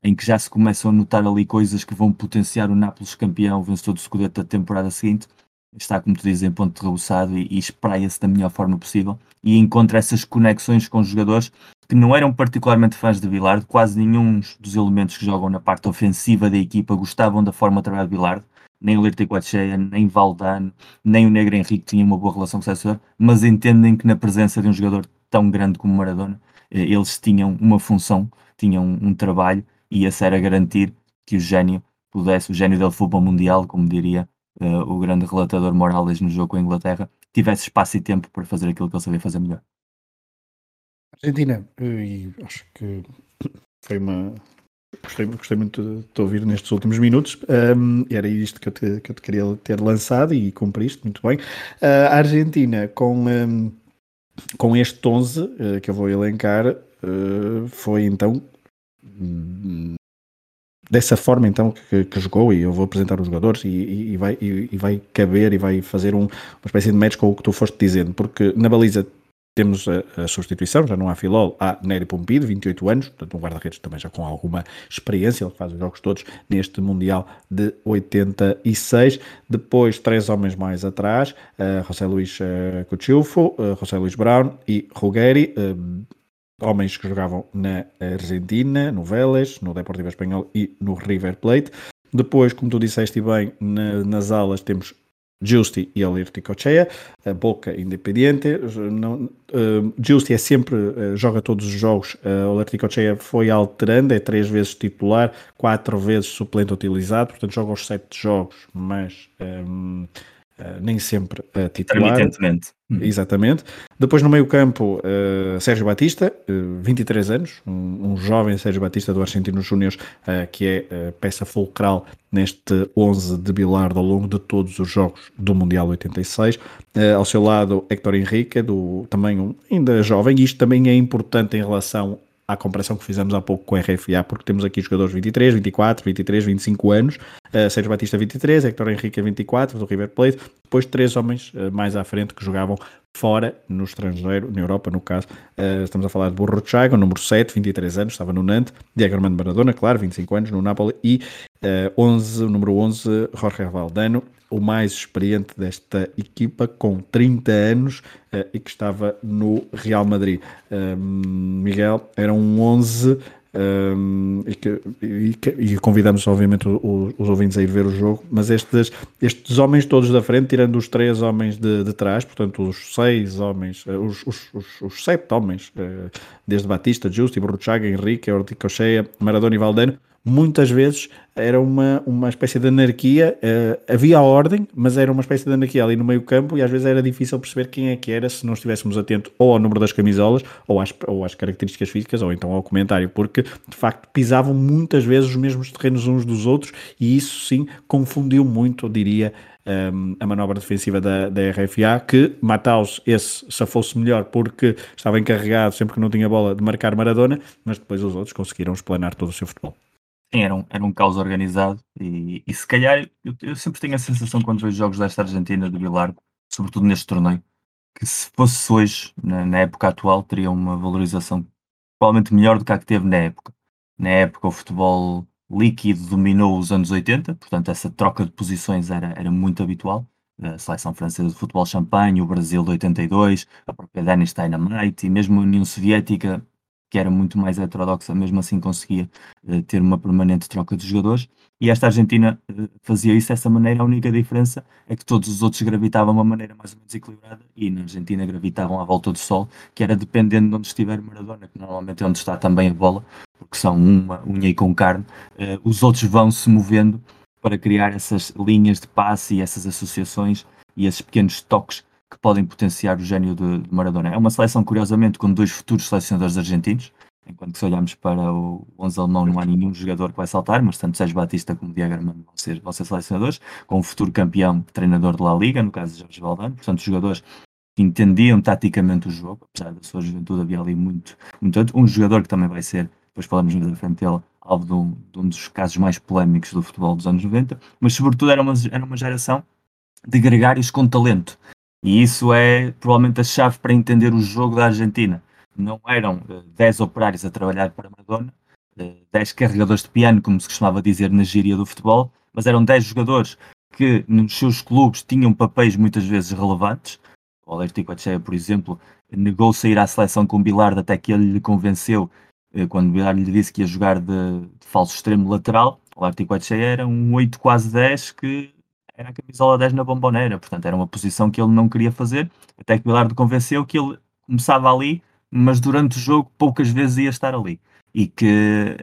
em que já se começam a notar ali coisas que vão potenciar o Nápoles campeão, vencedor do Scudetto da temporada seguinte, está, como tu dizes, em ponto de rebuçado e, e espraia-se da melhor forma possível. E encontra essas conexões com jogadores que não eram particularmente fãs de Bilardo, quase nenhum dos elementos que jogam na parte ofensiva da equipa gostavam da forma de trabalhar de Bilardo, nem o Lertico Coacheia, nem Valdano, nem o Negro Henrique tinham uma boa relação com o selecionador, mas entendem que na presença de um jogador tão grande como Maradona, eles tinham uma função, tinham um trabalho e esse era garantir que o gênio pudesse, o gênio do futebol mundial, como diria uh, o grande relatador Morales no jogo com a Inglaterra, tivesse espaço e tempo para fazer aquilo que ele sabia fazer melhor. Argentina, e acho que foi uma. Gostei, gostei muito de te ouvir nestes últimos minutos. Um, era isto que eu, te, que eu te queria ter lançado e cumpriste muito bem. Uh, a Argentina, com, um, com este 11 uh, que eu vou elencar, uh, foi então dessa forma então que, que, jogou e eu vou apresentar os jogadores e, e, e vai, e, e, vai caber e vai fazer um, uma espécie de match com o que tu foste dizendo, porque na baliza temos a, a substituição, já não há Filol, há Nery Pompido, 28 anos, portanto um guarda-redes também já com alguma experiência, ele faz os jogos todos neste Mundial de 86, depois três homens mais atrás, uh, José Luís uh, uh, José Luís Brown e Ruggeri, uh, homens que jogavam na Argentina, no Vélez, no Deportivo Espanhol e no River Plate. Depois, como tu disseste bem, na, nas alas temos Justi e Alirti Cochea, a Boca Independiente. Não, uh, Justi é sempre, uh, joga todos os jogos, uh, Alirti Cochea foi alterando, é três vezes titular, quatro vezes suplente utilizado, portanto joga os sete jogos, mas um, Uh, nem sempre uh, titular. Intermitentemente. Uhum. Exatamente. Depois no meio campo, uh, Sérgio Batista, uh, 23 anos, um, um, jovem Sérgio Batista do Argentinos Júniors, que é peça fulcral neste 11 de Bilardo ao longo de todos os jogos do Mundial 86. ao seu lado, Héctor Henrique, do, também um, ainda jovem, e isto também é importante em relação à comparação que fizemos há pouco com a RFA, porque temos aqui jogadores 23, 24, 23, 25 anos, uh, Sérgio Batista 23, Hector Henrique 24, do River Plate, depois três homens uh, mais à frente que jogavam fora, no estrangeiro, na Europa no caso, uh, estamos a falar de Burro Chago, número 7, 23 anos, estava no Nantes, Diego Armando Maradona, claro, 25 anos, no Napoli, e uh, 11, o número 11, Jorge Valdano, o mais experiente desta equipa, com 30 anos uh, e que estava no Real Madrid. Uh, Miguel era um 11 um, e, que, e, que, e, convidamos obviamente os, os, ouvintes a ir ver o jogo, mas estes, estes homens todos da frente, tirando os três homens de, de trás, portanto os seis homens, eh, os, os, os, os sete homens, desde Batista, Justi, Bruchaga, Henrique, Orticocheia, Maradona e Valdano, muitas vezes era uma, uma espécie de anarquia, uh, havia ordem, mas era uma espécie de anarquia ali no meio campo e às vezes era difícil perceber quem é que era se não estivéssemos atentos ou ao número das camisolas ou às, ou às características físicas ou então ao comentário, porque de facto pisavam muitas vezes os mesmos terrenos uns dos outros e isso sim confundiu muito, diria, ehm, a manobra defensiva da, da RFA, que Mataus, esse safou-se melhor porque estava encarregado sempre que não tinha bola de marcar Maradona, mas depois os outros conseguiram explanar todo o seu futebol. Sim, era um, era um caos organizado e, e se calhar eu, eu, sempre tenho a sensação quando vejo jogos desta Argentina de Bilardo, sobretudo neste torneio, que se fosse hoje, na, na, época atual, teria uma valorização provavelmente melhor do que a que teve na época. Na época, o futebol líquido dominou os anos 80, portanto, essa troca de posições era, era muito habitual. A seleção francesa de futebol champanhe, o Brasil de 82, a própria Dennis Dynamite e mesmo a União Soviética, que era muito mais heterodoxa, mesmo assim conseguia uh, ter uma permanente troca de jogadores. E esta Argentina uh, fazia isso dessa maneira. A única diferença é que todos os outros gravitavam de uma maneira mais ou menos equilibrada e na Argentina gravitavam à volta do Sol, que era dependendo de onde estiver Maradona, que normalmente é onde está também a bola, porque são uma unha e com carne. Uh, os outros vão se movendo para criar essas linhas de passe e essas associações e esses pequenos toques que podem potenciar o gênio de, Maradona. É uma seleção, curiosamente, com dois futuros selecionadores argentinos, enquanto que se olharmos para o 11 alemão não há nenhum jogador que vai saltar, mas tanto Sérgio Batista como Diego Armando vão ser, vão ser selecionadores, com um futuro campeão treinador de La Liga, no caso de Jorge Valdano, portanto jogadores que entendiam taticamente o jogo, apesar da sua juventude havia ali muito, muito um jogador que também vai ser, depois falamos mais à frente dele, alvo de um, de um, dos casos mais polémicos do futebol dos anos 90, mas sobretudo era uma, era uma geração de gregários com talento, e isso é provavelmente a chave para entender o jogo da Argentina. Não eram uh, eh, 10 operários a trabalhar para Maradona, uh, 10 carregadores de piano, como se costumava dizer na gíria do futebol, mas eram 10 jogadores que nos seus clubes tinham papéis muitas vezes relevantes. O Alertico Echea, por exemplo, negou sair à seleção com Bilardo até que ele lhe convenceu, uh, quando Bilardo lhe disse que ia jogar de, de falso extremo lateral. O Alertico Echea era um 8 quase 10 que era a camisola 10 na bomboneira, portanto era uma posição que ele não queria fazer, até que o Bilardo convenceu que ele começava ali, mas durante o jogo poucas vezes ia estar ali. E que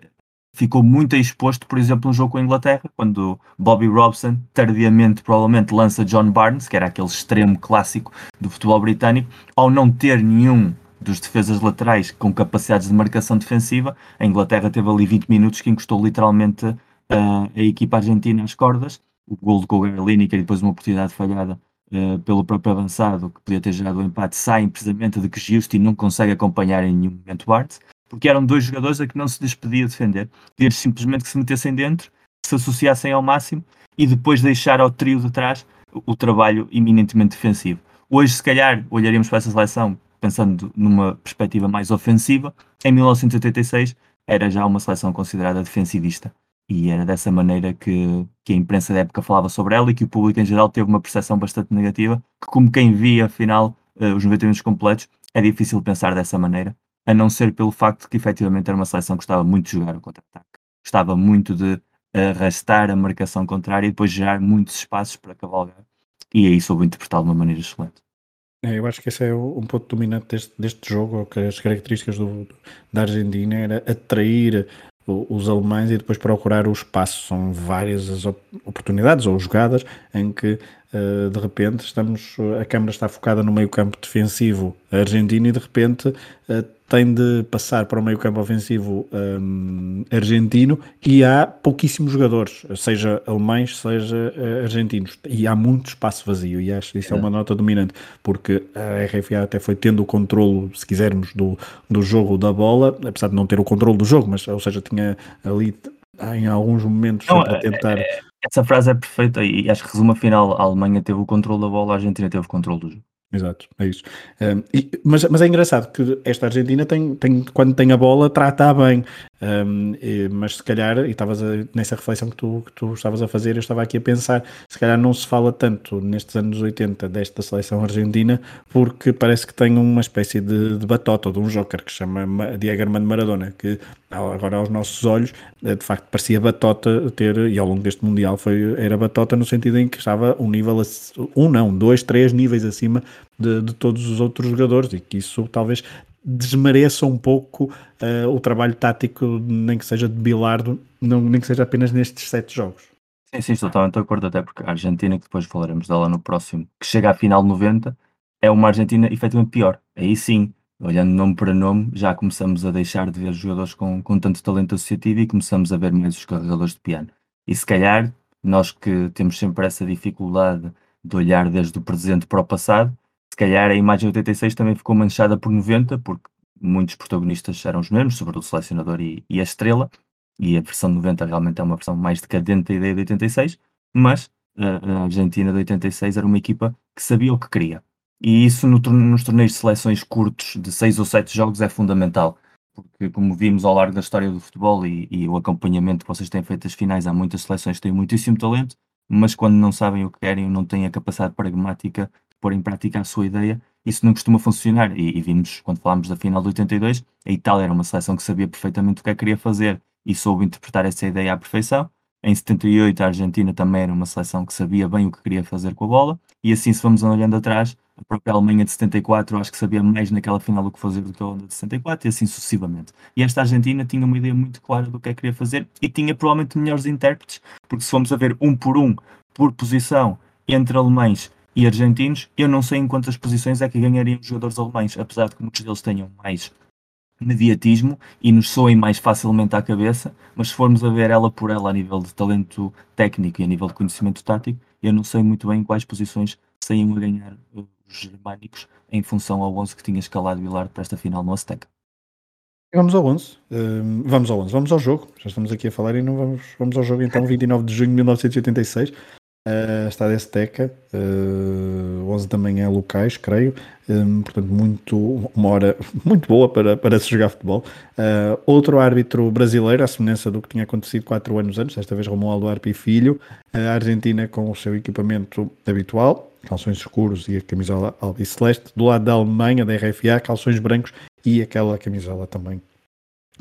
ficou muito exposto, por exemplo, no jogo com a Inglaterra, quando Bobby Robson tardiamente provavelmente lança John Barnes, que era aquele extremo clássico do futebol britânico, ao não ter nenhum dos defesas laterais com capacidades de marcação defensiva, a Inglaterra teve ali 20 minutos que encostou literalmente uh, a equipa argentina às cordas o gol de Kogarlini, que é depois uma oportunidade falhada uh, pelo próprio avançado, que podia ter gerado o um empate, saem precisamente de que Giusti não consegue acompanhar em nenhum momento Bart, porque eram dois jogadores a que não se despedia defender. Pedir simplesmente que se metessem dentro, se associassem ao máximo e depois deixar ao trio de trás o trabalho eminentemente defensivo. Hoje, se calhar, olharíamos para essa seleção pensando numa perspectiva mais ofensiva. Em 1986 era já uma seleção considerada defensivista e era dessa maneira que, que a imprensa da época falava sobre ela e que o público em geral teve uma percepção bastante negativa, que como quem via afinal uh, os 90 minutos completos, é difícil pensar dessa maneira, a não ser pelo facto de que efetivamente era uma seleção que gostava muito de jogar o contra-ataque, gostava muito de arrastar a marcação contrária e depois gerar muitos espaços para cavalgar, e aí soube interpretá-lo de uma maneira excelente. É, eu acho que esse é um ponto dominante deste, deste jogo, que as características do, da Argentina era atrair os alemães e depois procurar o espaço. São várias as oportunidades ou jogadas em que uh, de repente estamos, a câmara está focada no meio campo defensivo argentino e de repente uh, tem de passar para o meio campo ofensivo um, argentino e há pouquíssimos jogadores, seja alemães, seja uh, argentinos, e há muito espaço vazio, e acho que isso é. é uma nota dominante, porque a RFA até foi tendo o controle, se quisermos, do, do jogo da bola, apesar de não ter o controle do jogo, mas, ou seja, tinha ali em alguns momentos não, para é, tentar... É, essa frase é perfeita e acho que resume a final, a Alemanha teve o controle da bola, a Argentina teve o controle do jogo. Exato, é isso. Um, e, mas, mas é engraçado que esta Argentina tem, tem, quando tem a bola, trata bem. Um, e, mas se calhar, e estavas nessa reflexão que tu, que tu estavas a fazer, eu estava aqui a pensar, se calhar não se fala tanto nestes anos 80 desta seleção argentina, porque parece que tem uma espécie de, de batota, de um joker que se chama Armando Maradona, que agora aos nossos olhos, eh, de facto parecia batota ter, e ao longo deste Mundial foi, era batota no sentido em que estava um nível, um não, dois, três níveis acima de, de todos os outros jogadores, e que isso talvez desmereça um pouco uh, o trabalho tático, nem que seja de Bilardo, não, nem que seja apenas nestes sete jogos. Sim, sim, estou totalmente de acordo, até porque a Argentina, que depois falaremos dela no próximo, que chega à final 90, é uma Argentina efetivamente pior. Aí sim, olhando nome para nome, já começamos a deixar de ver jogadores com, com tanto talento associativo e começamos a ver mais os carregadores de piano. E se calhar, nós que temos sempre essa dificuldade de olhar desde o presente para o passado, se calhar a imagem 86 também ficou manchada por 90, porque muitos protagonistas eram os mesmos, sobretudo o selecionador e, e, a estrela, e a versão 90 realmente é uma versão mais decadente da ideia de 86, mas a Argentina de 86 era uma equipa que sabia o que queria. E isso no, nos torneios de seleções curtos, de 6 ou 7 jogos, é fundamental. porque como vimos ao largo da história do futebol e, e o acompanhamento que vocês têm feito das finais, há muitas seleções que têm muitíssimo talento, mas quando não sabem o que querem, não têm a capacidade pragmática de pôr em prática a sua ideia, isso não costuma funcionar. E, e vimos, quando falámos da final de 82, a Itália era uma seleção que sabia perfeitamente o que é que queria fazer e soube interpretar essa ideia à perfeição. Em 78, a Argentina também era uma seleção que sabia bem o que queria fazer com a bola, e assim, se vamos olhando atrás, a própria Alemanha de 74, acho que sabia mais naquela final o que fazer do que a Holanda de 74, e assim sucessivamente. E esta Argentina tinha uma ideia muito clara do que é que queria fazer e tinha provavelmente melhores intérpretes, porque se formos a ver um por um, por posição, entre alemães e argentinos, eu não sei em quantas posições é que ganhariam os jogadores alemães, apesar de que muitos deles tenham mais mediatismo e nos soem mais facilmente à cabeça, mas se formos a ver ela por ela a nível de talento técnico e a nível de conhecimento tático, eu não sei muito bem quais posições saíam a ganhar os germânicos em função ao 11 que tinha escalado Vilar para esta final no Azteca. Vamos ao 11, uh, vamos ao 11, vamos ao jogo, já estamos aqui a falar e não vamos, vamos ao jogo então, 29 de junho de 1986, Uh, está de Azteca, uh, 11 da manhã locais, creio. Um, portanto, muito, uma hora muito boa para, para se jogar futebol. Uh, outro árbitro brasileiro, à semelhança do que tinha acontecido quatro anos antes, desta vez Romualdo Arpi Filho. A Argentina com o seu equipamento habitual, calções escuros e a camisola albiceleste. Do lado da Alemanha, da RFA, calções brancos e aquela camisola também.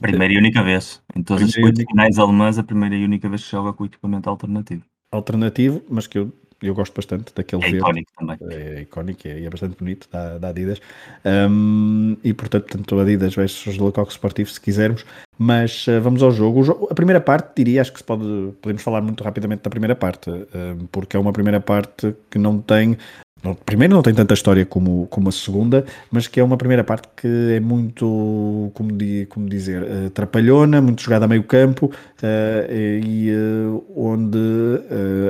Primeira e única vez. Em todas as oito finais alemãs, a primeira e única vez que joga com equipamento alternativo alternativo, mas que eu, eu gosto bastante daquele é verde. Icónico também. É icónico é, é bastante bonito da, da Adidas. Um, e portanto, tanto Adidas versus Lecoq Sportivo, se quisermos. Mas uh, vamos ao jogo. jogo. A primeira parte, diria, acho que se pode, podemos falar muito rapidamente da primeira parte, uh, porque é uma primeira parte que não tem não, primeiro não tem tanta história como, como a segunda, mas que é uma primeira parte que é muito, como, di, como dizer, uh, trapalhona, muito jogada a meio campo, uh, e uh, onde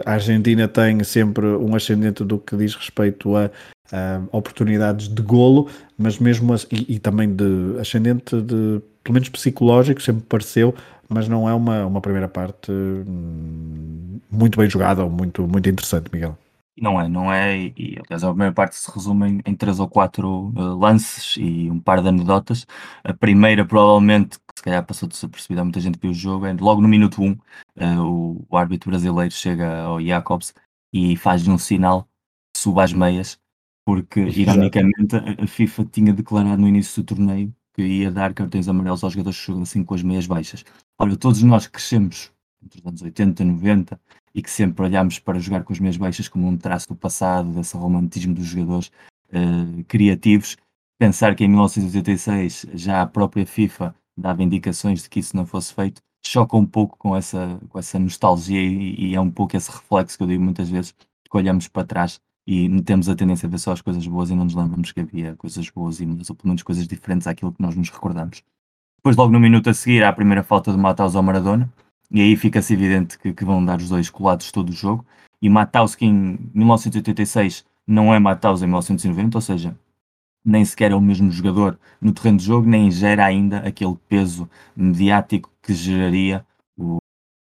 a Argentina tem sempre um ascendente do que diz respeito a, oportunidades de golo, mas mesmo e, e, também de ascendente de, pelo menos psicológico, sempre pareceu, mas não é uma, uma primeira parte hum, muito bem jogada ou muito, muito interessante, Miguel. Não é, não é, e aliás a primeira parte se resume em, em três ou quatro uh, lances e um par de anedotas. A primeira, provavelmente, que se calhar passou desapercebida, muita gente viu o jogo, é logo no minuto 1, um, uh, o, o, árbitro brasileiro chega ao Jacobs e faz-lhe um sinal, suba as meias, porque ironicamente a, a FIFA tinha declarado no início do torneio que ia dar cartões amarelos aos jogadores que jogam assim com as meias baixas. Olha, todos nós crescemos entre os anos 80, 90, e que sempre olhámos para jogar com as meias baixas como um traço do passado, desse romantismo dos jogadores uh, criativos. Pensar que em 1986 já a própria FIFA dava indicações de que isso não fosse feito, choca um pouco com essa, com essa nostalgia e, e é um pouco esse reflexo que eu digo muitas vezes, que olhamos para trás e temos a tendência a ver só as coisas boas e não nos lembramos que havia coisas boas e ou pelo menos coisas diferentes àquilo que nós nos recordamos. Depois, logo no minuto a seguir, há a primeira falta de Matheus ao Maradona, e aí fica-se evidente que, que, vão dar os dois colados todo o jogo. E Matthaus, que em 1986 não é Matthaus em 1990, ou seja, nem sequer é o mesmo jogador no terreno de jogo, nem gera ainda aquele peso mediático que geraria o,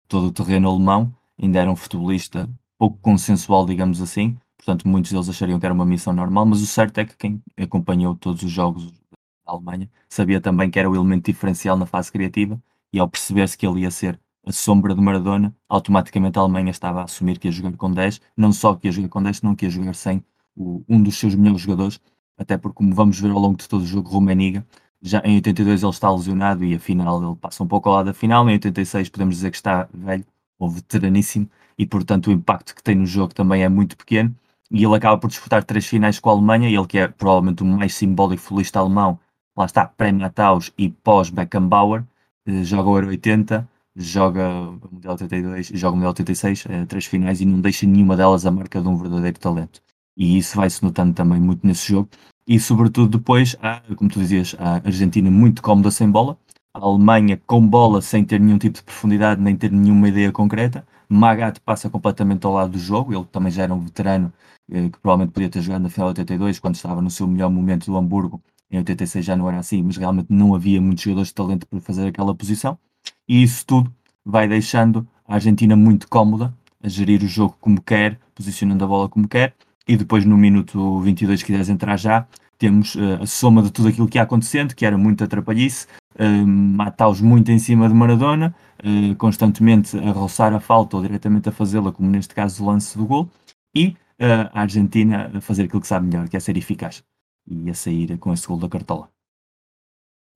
todo o terreno alemão. Ainda era um futebolista pouco consensual, digamos assim. Portanto, muitos deles achariam que era uma missão normal, mas o certo é que quem acompanhou todos os jogos da Alemanha sabia também que era o elemento diferencial na fase criativa e ao perceber-se que ele ia ser a sombra de Maradona, automaticamente a Alemanha estava a assumir que ia jogar com 10, não só que ia jogar com 10, não que ia jogar sem o, um dos seus melhores jogadores, até porque, como vamos ver ao longo de todo o jogo, Rumeniga, já em 82 ele está lesionado e afinal ele passa um pouco ao lado da final, em 86 podemos dizer que está velho ou veteraníssimo e portanto o impacto que tem no jogo também é muito pequeno. E ele acaba por disputar três finais com a Alemanha, ele que é provavelmente o mais simbólico futbolista alemão, lá está, pré-Mataus e pós-Beckenbauer, eh, joga o Euro 80, joga o Mundial 82 e joga o Mundial 86, é, três finais, e não deixa nenhuma delas a marca de um verdadeiro talento. E isso vai-se notando também muito nesse jogo. E sobretudo depois, há, como tu dizias, a Argentina muito cómoda sem bola, a Alemanha com bola sem ter nenhum tipo de profundidade, nem ter nenhuma ideia concreta. Magat passa completamente ao lado do jogo, ele também já era um veterano eh, que provavelmente podia ter jogado na final de 82, quando estava no seu melhor momento do Hamburgo. Em 86 já não era assim, mas realmente não havia muitos jogadores de talento para fazer aquela posição e isso tudo vai deixando a Argentina muito cómoda a gerir o jogo como quer, posicionando a bola como quer, e depois no minuto 22, se quiseres entrar já, temos uh, a soma de tudo aquilo que ia acontecendo, que era muita atrapalhice, uh, Mataus muito em cima de Maradona, uh, constantemente a roçar a falta ou diretamente a fazê-la, como neste caso o lance do gol, e uh, a Argentina a fazer aquilo que sabe melhor, que é ser eficaz, e a sair com esse gol da cartola.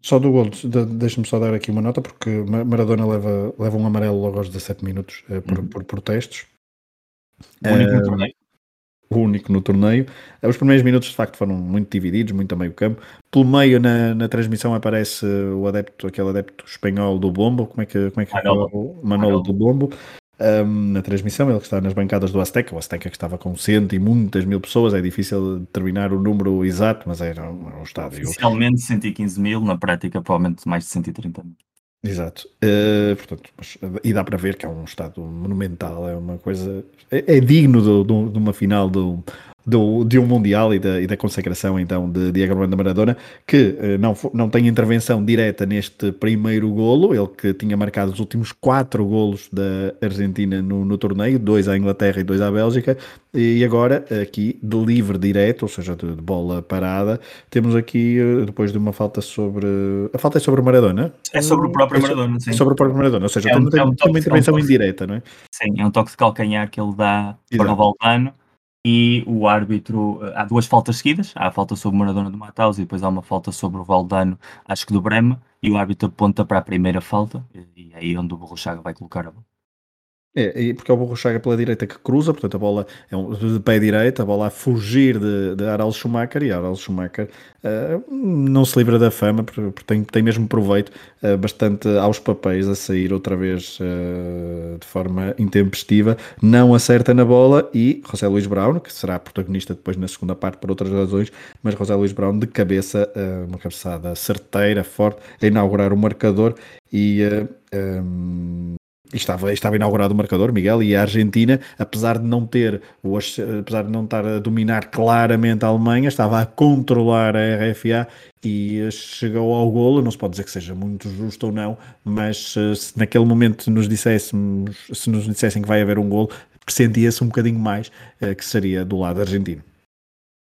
Só do gol, de, deixa-me só dar aqui uma nota, porque Maradona leva, leva um amarelo logo aos 17 minutos por, uhum. por protestos. O único no torneio o único no torneio. Os primeiros minutos de facto foram muito divididos, muito a meio campo. Pelo meio na, na transmissão aparece o adepto, aquele adepto espanhol do Bombo, como é que, como é que Manolo, é o Manolo do Bombo. Um, na transmissão, ele que está nas bancadas do Azteca, o Azteca que estava com cento e muitas mil pessoas, é difícil determinar o número exato, mas era um, um estádio. Oficialmente 115 mil, na prática provavelmente mais de 130 mil. Exato. Uh, portanto, mas, e dá para ver que é um estado monumental, é uma coisa. É, é digno do, do, de uma final do, do, de um Mundial e da, e da consagração então de Diego Armando Maradona, que uh, não, não tem intervenção direta neste primeiro golo, ele que tinha marcado os últimos quatro golos da Argentina no, no torneio, dois à Inglaterra e dois à Bélgica, e agora aqui de livre direto, ou seja, de, de bola parada, temos aqui uh, depois de uma falta sobre. A falta é sobre Maradona? É sobre o próprio é Maradona, sim. É sobre o próprio Maradona, ou seja, é um, tem, é um uma intervenção indireta, não é? Sim, é um toque de calcanhar que ele dá para o Valdano e o árbitro, eh, há duas faltas seguidas, há a falta sobre o Maradona do Mataus e depois há uma falta sobre o Valdano, acho que do Brema, e o árbitro aponta para a primeira falta, e é aí onde o Borrochaga vai colocar a bola. É, porque é o Burro Chaga pela direita que cruza, portanto a bola é um, de pé direito, a bola a fugir de, de Schumacher e Aral Schumacher uh, não se livra da fama porque, porque tem, tem mesmo proveito uh, bastante aos papéis a sair outra vez uh, de forma intempestiva, não acerta na bola e José Luís Brown, que será protagonista depois na segunda parte por outras razões, mas José Luís Brown de cabeça, uma cabeçada certeira, forte, a inaugurar o marcador e um, estava, estava inaugurado o marcador, Miguel, e a Argentina, apesar de não ter, apesar de não estar a dominar claramente a Alemanha, estava a controlar a RFA e chegou ao golo, não se pode dizer que seja muito justo ou não, mas eh, se naquele momento nos disséssemos, se nos dissessem que vai haver um golo, pressentia-se um bocadinho mais eh, que seria do lado argentino.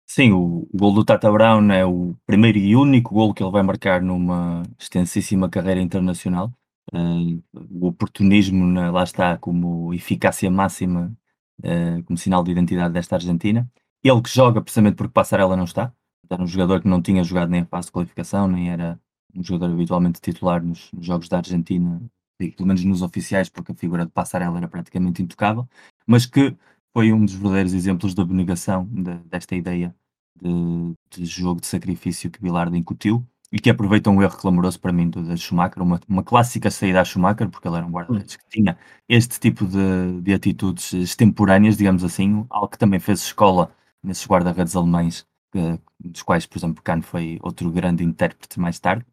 Sim, o gol do Tata Brown é o primeiro e único gol que ele vai marcar numa extensíssima carreira internacional. Uh, o oportunismo, né, lá está, como eficácia máxima, uh, como sinal de identidade desta Argentina. Ele que joga precisamente porque Passarela não está, era um jogador que não tinha jogado nem a fase de qualificação, nem era um jogador habitualmente titular nos, nos jogos da Argentina, pelo menos nos oficiais, porque a figura de Passarela era praticamente intocável, mas que foi um dos verdadeiros exemplos da abnegação de, desta ideia de, de, jogo de sacrifício que Bilardo incutiu e que aproveita um erro clamoroso para mim do, Schumacher, uma, uma clássica saída a Schumacher, porque ele era um guarda-redes que tinha este tipo de, de atitudes extemporâneas, digamos assim, algo que também fez escola nesses guarda-redes alemães, que, dos quais, por exemplo, Kahn foi outro grande intérprete mais tarde,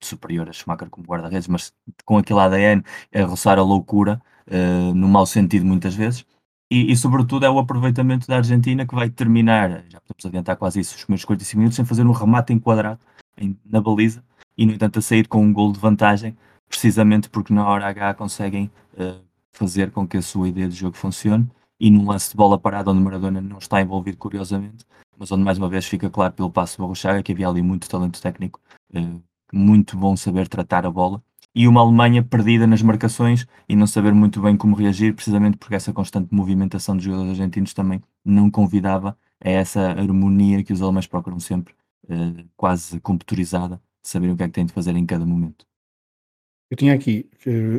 superior a Schumacher como guarda-redes, mas com aquele ADN a roçar a loucura, uh, no mau sentido muitas vezes. E, e, sobretudo é o aproveitamento da Argentina que vai terminar, já podemos adiantar quase isso, os primeiros 45 minutos, sem fazer um remate enquadrado na baliza e, no entanto, a sair com um gol de vantagem, precisamente porque na hora H conseguem uh, fazer com que a sua ideia de jogo funcione. E num lance de bola parada, onde Maradona não está envolvido, curiosamente, mas onde mais uma vez fica claro pelo passo do Barrochaga que havia ali muito talento técnico, uh, muito bom saber tratar a bola. E uma Alemanha perdida nas marcações e não saber muito bem como reagir, precisamente porque essa constante movimentação dos jogadores argentinos também não convidava a essa harmonia que os alemães procuram sempre uh, quase computurizada, de saber o que é que tem de fazer em cada momento. Eu tinha aqui,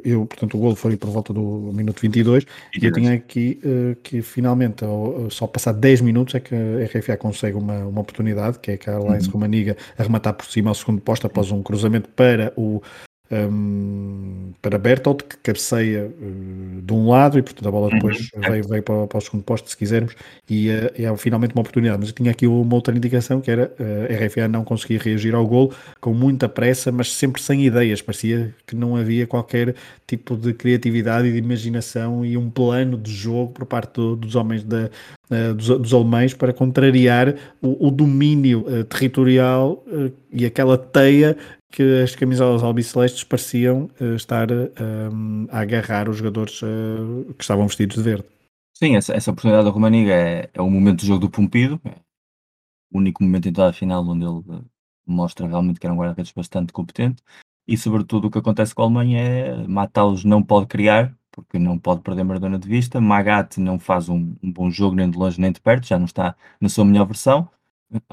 eu, portanto, o gol foi por volta do minuto 22, 22. e eu tinha aqui uh, que finalmente, só passar 10 minutos, é que a RFA consegue uma, uma oportunidade, que é que a Alliance uhum. Romaniga arrematar por cima ao segundo posto após um cruzamento para o um, para Bertolt, que cabeceia uh, de um lado e, portanto, a bola depois uhum. veio, veio para, para, o segundo posto, se quisermos, e uh, é finalmente uma oportunidade. Mas eu tinha aqui uma outra indicação que era uh, a RFA não conseguia reagir ao gol com muita pressa, mas sempre sem ideias. Parecia que não havia qualquer tipo de criatividade e de imaginação e um plano de jogo por parte do, dos homens da, Uh, dos, dos, alemães para contrariar o, o domínio uh, territorial uh, e aquela teia que as camisolas albicelestes pareciam uh, estar uh, a agarrar os jogadores uh, que estavam vestidos de verde. Sim, essa, essa oportunidade da Romaniga é, é o momento do jogo do Pompido, é o único momento em toda a final onde ele mostra realmente que era um guarda-redes bastante competente. e sobretudo o que acontece com a Alemanha é Matheus não pode criar, porque não pode perder Maradona de vista, Magat não faz um, um, bom jogo nem de longe nem de perto, já não está na sua melhor versão,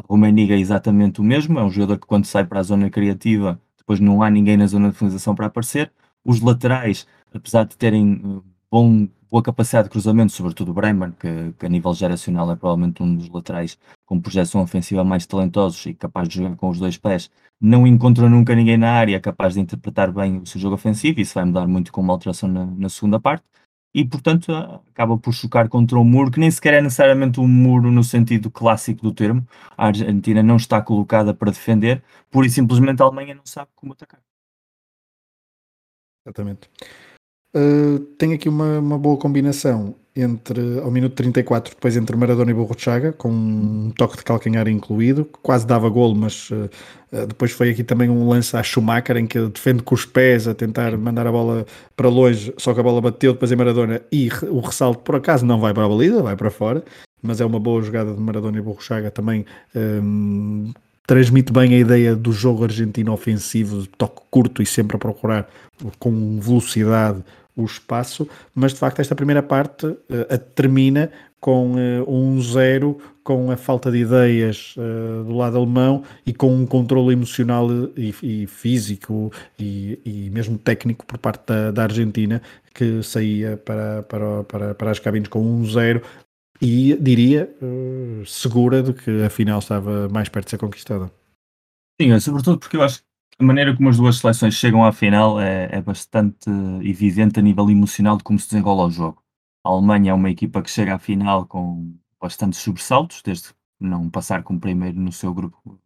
Rumeniga é exatamente o mesmo, é um jogador que quando sai para a zona criativa, depois não há ninguém na zona de finalização para aparecer, os laterais, apesar de terem eh, bom, boa capacidade de cruzamento, sobretudo o Bremer, que, que, a nível geracional é provavelmente um dos laterais com projeção ofensiva mais talentosos e capaz de jogar com os dois pés, não encontra nunca ninguém na área capaz de interpretar bem o seu jogo ofensivo, isso vai mudar muito com uma alteração na, na segunda parte, e portanto acaba por chocar contra um muro que nem sequer é necessariamente um muro no sentido clássico do termo. A Argentina não está colocada para defender, pura e simplesmente a Alemanha não sabe como atacar. Exatamente. Uh, tem aqui uma, uma boa combinação entre ao minuto 34, depois entre Maradona e Borruchaga, com um toque de calcanhar incluído, quase dava golo, mas uh, depois foi aqui também um lance à Schumacher em que ele defende com os pés a tentar mandar a bola para longe, só que a bola bateu depois em Maradona e o ressalto por acaso não vai para a baliza, vai para fora, mas é uma boa jogada de Maradona e Borruchaga também. Um, transmite bem a ideia do jogo argentino ofensivo, de toque curto e sempre a procurar com velocidade o espaço, mas de facto esta primeira parte uh, termina com uh, um zero, com a falta de ideias uh, do lado alemão e com um controle emocional e, e físico e, e, mesmo técnico por parte da, da Argentina que saía para, para, para, para as cabines com um zero e diria segura de que a final estava mais perto de ser conquistada. Sim, sobretudo porque eu acho a maneira como as duas seleções chegam à final é, é, bastante evidente a nível emocional de como se desenrola o jogo. A Alemanha é uma equipa que chega à final com bastantes sobressaltos, desde não passar como primeiro no seu grupo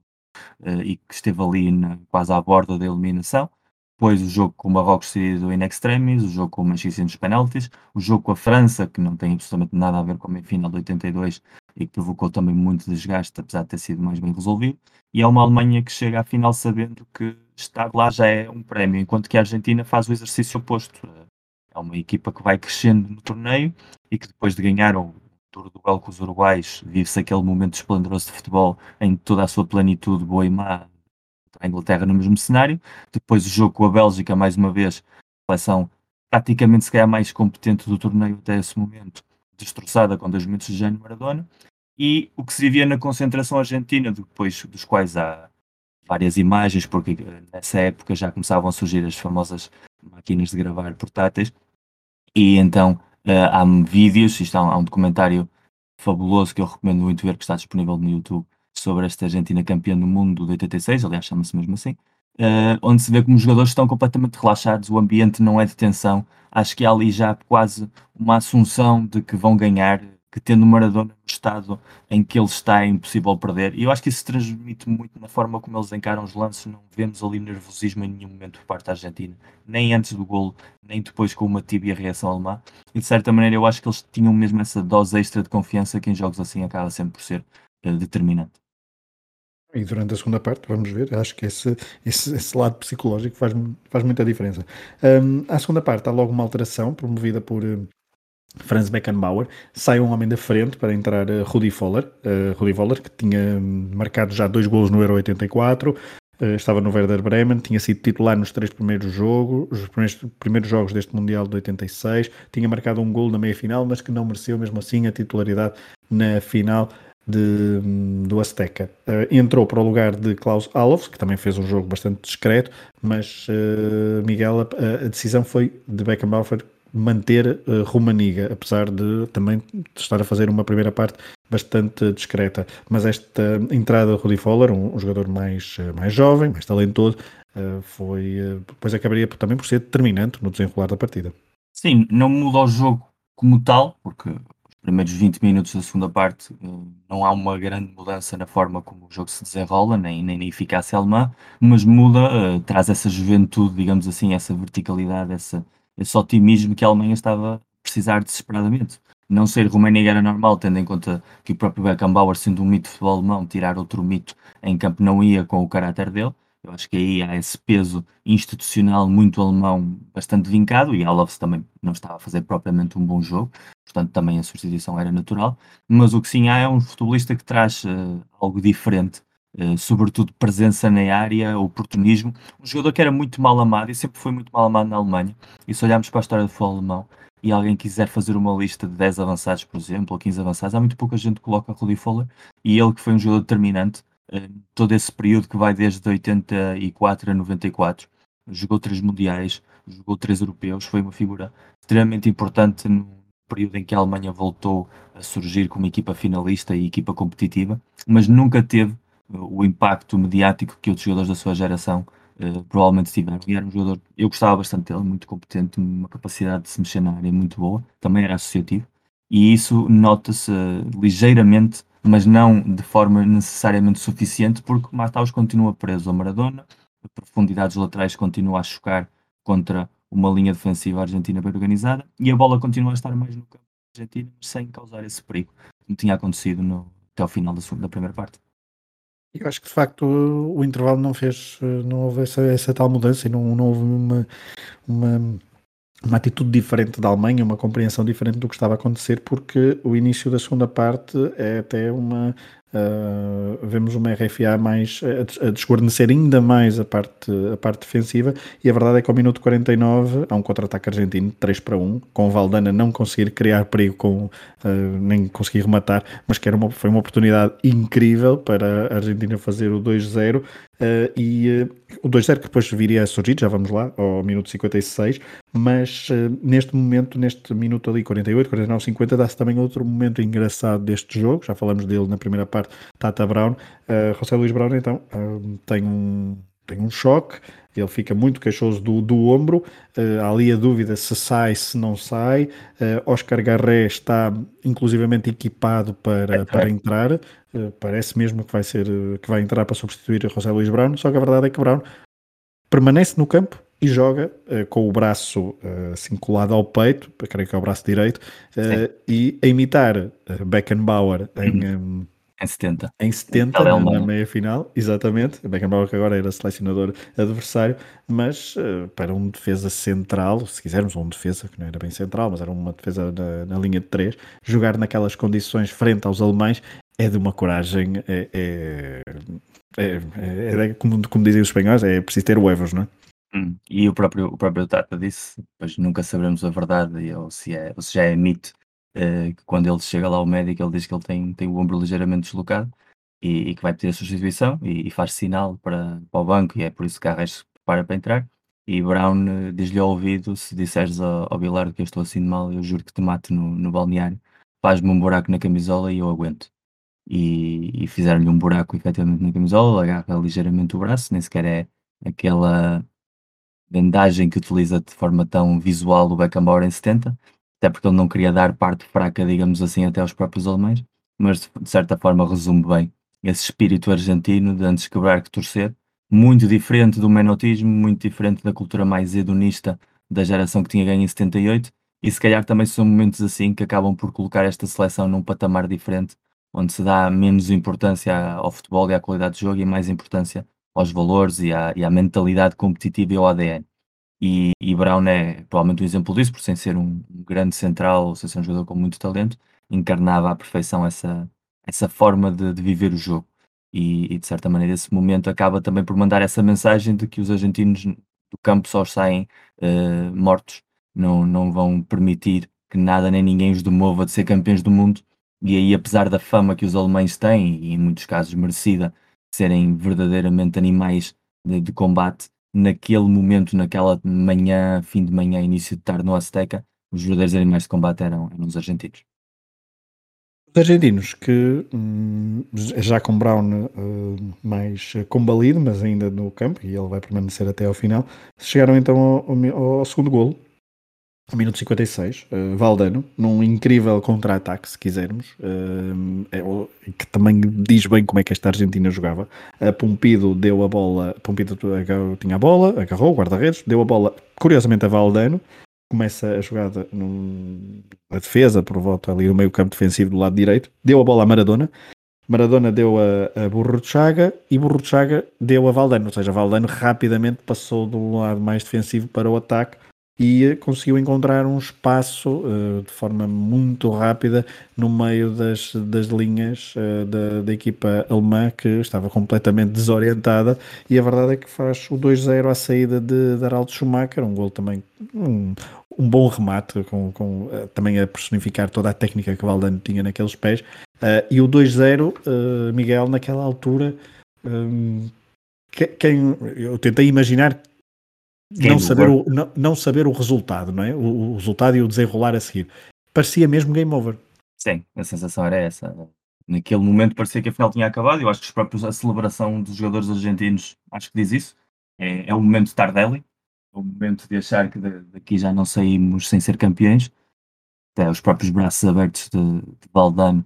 uh, e que esteve ali na, quase à borda da eliminação. Depois o jogo com o Marrocos decidido in extremis, o jogo com o Manchester nos penaltis, o jogo com a França, que não tem absolutamente nada a ver com a final de 82 e que provocou também muito desgaste, apesar de ter sido mais bem resolvido e é uma Alemanha que chega à final sabendo que estar lá já é um prémio, enquanto que a Argentina faz o exercício oposto. É uma equipa que vai crescendo no torneio e que depois de ganhar o Tour do Duelo com os uruguais, vive-se aquele momento esplendoroso de futebol em toda a sua plenitude, boa e má, a Inglaterra no mesmo cenário. Depois o jogo com a Bélgica, mais uma vez, a seleção praticamente se calhar mais competente do torneio até esse momento, destroçada com dois momentos de Jânio Maradona e o que se vivia na concentração argentina, depois dos quais há várias imagens, porque eh, nessa época já começavam a surgir as famosas máquinas de gravar portáteis, e então uh, há vídeos, isto há um, documentário fabuloso que eu recomendo muito ver, que está disponível no YouTube, sobre esta Argentina campeã do mundo de 86, aliás chama-se mesmo assim, uh, onde se vê como os jogadores estão completamente relaxados, o ambiente não é de tensão, acho que há ali já quase uma assunção de que vão ganhar que tendo Maradona no estado em que ele está é impossível perder. E eu acho que isso transmite muito na forma como eles encaram os lances. Não vemos ali nervosismo em nenhum momento por parte da Argentina, nem antes do golo, nem depois com uma tibia reação alemã. E de certa maneira eu acho que eles tinham mesmo essa dose extra de confiança que em jogos assim acaba sempre por ser uh, determinante. E durante a segunda parte, vamos ver, acho que esse, esse, esse lado psicológico faz, faz muita diferença. Um, à segunda parte há logo uma alteração promovida por, eh, Franz Beckenbauer, sai um homem da frente para entrar uh, Rudi Voller, uh, Rudi Voller, que tinha marcado já dois golos no Euro 84, uh, estava no Werder Bremen, tinha sido titular nos três primeiros jogos, os primeiros, primeiros jogos deste Mundial de 86, tinha marcado um gol na meia-final, mas que não mereceu mesmo assim a titularidade na final de, do Azteca. Uh, entrou para o lugar de Klaus Alves, que também fez um jogo bastante discreto, mas uh, Miguel, a, a, decisão foi de Beckenbauer manter uh, Romaniga, apesar de também estar a fazer uma primeira parte bastante discreta. Mas esta entrada de Rudy Foller, um, um jogador mais, mais jovem, mais talentoso, foi, depois acabaria também por ser determinante no desenrolar da partida. Sim, não muda o jogo como tal, porque primeiros 20 minutos da segunda parte não há uma grande mudança na forma como o jogo se desenrola, nem, nem na eficácia alemã, mas muda, traz essa juventude, digamos assim, essa verticalidade, essa esse otimismo que a Alemanha estava a precisar desesperadamente. Não ser Rumênia era normal, tendo em conta que o próprio Beckenbauer, sendo um mito de futebol alemão, tirar outro mito em campo não ia com o caráter dele. Eu acho que aí há esse peso institucional muito alemão bastante vincado e Alves também não estava a fazer propriamente um bom jogo, portanto também a substituição era natural. Mas o que sim há é um futebolista que traz uh, algo diferente uh, sobretudo presença na área, oportunismo. Um jogador que era muito mal amado e sempre foi muito mal amado na Alemanha. E se olharmos para a história do futebol alemão e alguém quiser fazer uma lista de 10 avançados, por exemplo, ou 15 avançados, há muito pouca gente que coloca Rudi Foller e ele que foi um jogador determinante uh, todo esse período que vai desde 84 a 94. Jogou três mundiais, jogou três europeus, foi uma figura extremamente importante no período em que a Alemanha voltou a surgir como equipa finalista e equipa competitiva, mas nunca teve uh, o impacto mediático que outros jogadores da sua geração uh, provavelmente tiveram. E era um jogador, eu gostava bastante dele, muito competente, uma capacidade de se mexer na área muito boa, também era associativo, e isso nota-se uh, ligeiramente, mas não de forma necessariamente suficiente, porque Mataus continua preso a Maradona, a profundidade dos laterais continua a chocar contra uma linha defensiva argentina bem organizada e a bola continua a estar mais no campo argentino sem causar esse perigo, como tinha acontecido no, até ao final da, da primeira parte. Eu acho que de facto o, intervalo não fez, eh, não houve essa, essa tal mudança e não, não houve uma, uma, uma atitude diferente da Alemanha, uma compreensão diferente do que estava a acontecer, porque o início da segunda parte é até uma, Uh, vemos uma RFA mais a, a desguarnecer ainda mais a parte, a parte defensiva e a verdade é que ao minuto 49 há um contra-ataque argentino 3 para 1, com o Valdana não conseguir criar perigo com, uh, nem conseguir rematar, mas que era uma, foi uma oportunidade incrível para a Argentina fazer o 2-0 Uh, e uh, o 2-0 que depois viria a surgir, já vamos lá, ao minuto 56, mas neste momento, neste minuto ali, 48, 49, 50, dá-se também outro momento engraçado deste jogo, já falamos dele na primeira parte, Tata Brown, uh, José Luís Brown então tem um tem um choque, ele fica muito queixoso do, do ombro, uh, há ali a dúvida se sai, se não sai. Uh, Oscar Garré está inclusivamente equipado para, para entrar, uh, parece mesmo que vai, ser, que vai entrar para substituir José Luís Brown, só que a verdade é que Brown permanece no campo e joga com o braço assim colado ao peito, creio que é o braço direito, e a imitar Beckenbauer em. Um, em 70. Em 70, na, na meia final, exatamente. Beckenbauer que agora era selecionador adversário, mas uh, para um defesa central, se quisermos, um defesa que não era bem central, mas era uma defesa na, na linha de 3, jogar naquelas condições frente aos alemães é de uma coragem, é, é, é, é, é como, como dizem os espanhóis, é preciso ter huevos, não é? Hum, e o próprio, o próprio Tata disse, pois nunca saberemos a verdade ou se, é, ou se já é mito, uh, que quando ele chega lá ao médico, ele diz que ele tem, tem o ombro ligeiramente deslocado e, e que vai pedir a substituição e, e, faz sinal para, para o banco e é por isso que Carres se prepara para entrar. E Brown uh, diz-lhe ao ouvido: se disseres ao, Bilardo que eu estou assim de mal, eu juro que te mato no, no balneário, faz-me um buraco na camisola e eu aguento. E, e fizeram-lhe um buraco efetivamente na camisola, agarra ligeiramente o braço, nem sequer é aquela vendagem que utiliza de forma tão visual o Beckenbauer em 70, até porque ele não queria dar parte fraca, digamos assim, até aos próprios alemães, mas de certa forma resume bem esse espírito argentino de antes quebrar que torcer, muito diferente do menotismo, muito diferente da cultura mais hedonista da geração que tinha ganho em 78, e se calhar também são momentos assim que acabam por colocar esta seleção num patamar diferente, onde se dá menos importância ao futebol e à qualidade de jogo e mais importância aos valores e à, e à mentalidade competitiva e ao ADN. E, e Brown é provavelmente um exemplo disso, por sem ser um, grande central, ou sem ser um jogador com muito talento, encarnava à perfeição essa, essa forma de, de viver o jogo. E, e, de certa maneira esse momento acaba também por mandar essa mensagem de que os argentinos do campo só saem uh, mortos, não, não vão permitir que nada nem ninguém os demova de ser campeões do mundo. E aí, apesar da fama que os alemães têm, e em muitos casos merecida, serem verdadeiramente animais de, de combate, naquele momento, naquela manhã, fim de manhã, início de tarde no Azteca, os verdadeiros animais de combate eram, eram os argentinos. Os argentinos que hum, já com Brown uh, mais combalido, mas ainda no campo, e ele vai permanecer até ao final, chegaram então ao, ao, ao segundo golo, minuto 56, uh, Valdano, num incrível contra-ataque, se quisermos, uh, é, que também diz bem como é que esta Argentina jogava. Uh, Pompido deu a bola, Pompido tinha a bola, agarrou o guarda-redes, deu a bola, curiosamente, a Valdano, começa a jogada na defesa, por volta ali no meio campo defensivo do lado direito, deu a bola a Maradona, Maradona deu a, a Burro de Chaga e Burro de Chaga deu a Valdano, ou seja, Valdano rapidamente passou do lado mais defensivo para o ataque e conseguiu encontrar um espaço uh, de forma muito rápida no meio das, das linhas uh, da, da, equipa alemã que estava completamente desorientada. E a verdade é que faz o 2-0 à saída de, de Araldo Schumacher, um gol também um, um bom remate com, com uh, também a personificar toda a técnica que Valdano tinha naqueles pés. E o 2-0 Miguel naquela altura um, quem, eu tentei imaginar não saber, o, não, não, saber o resultado, não é? O, o, resultado e o desenrolar a seguir. Parecia mesmo game over. Sim, a sensação era essa. Naquele momento parecia que a final tinha acabado. Eu acho que os próprios, a celebração dos jogadores argentinos, acho que diz isso. É, é o momento de Tardelli, é o momento de achar que daqui já não saímos sem ser campeões. Até os próprios braços abertos de, de Valdano,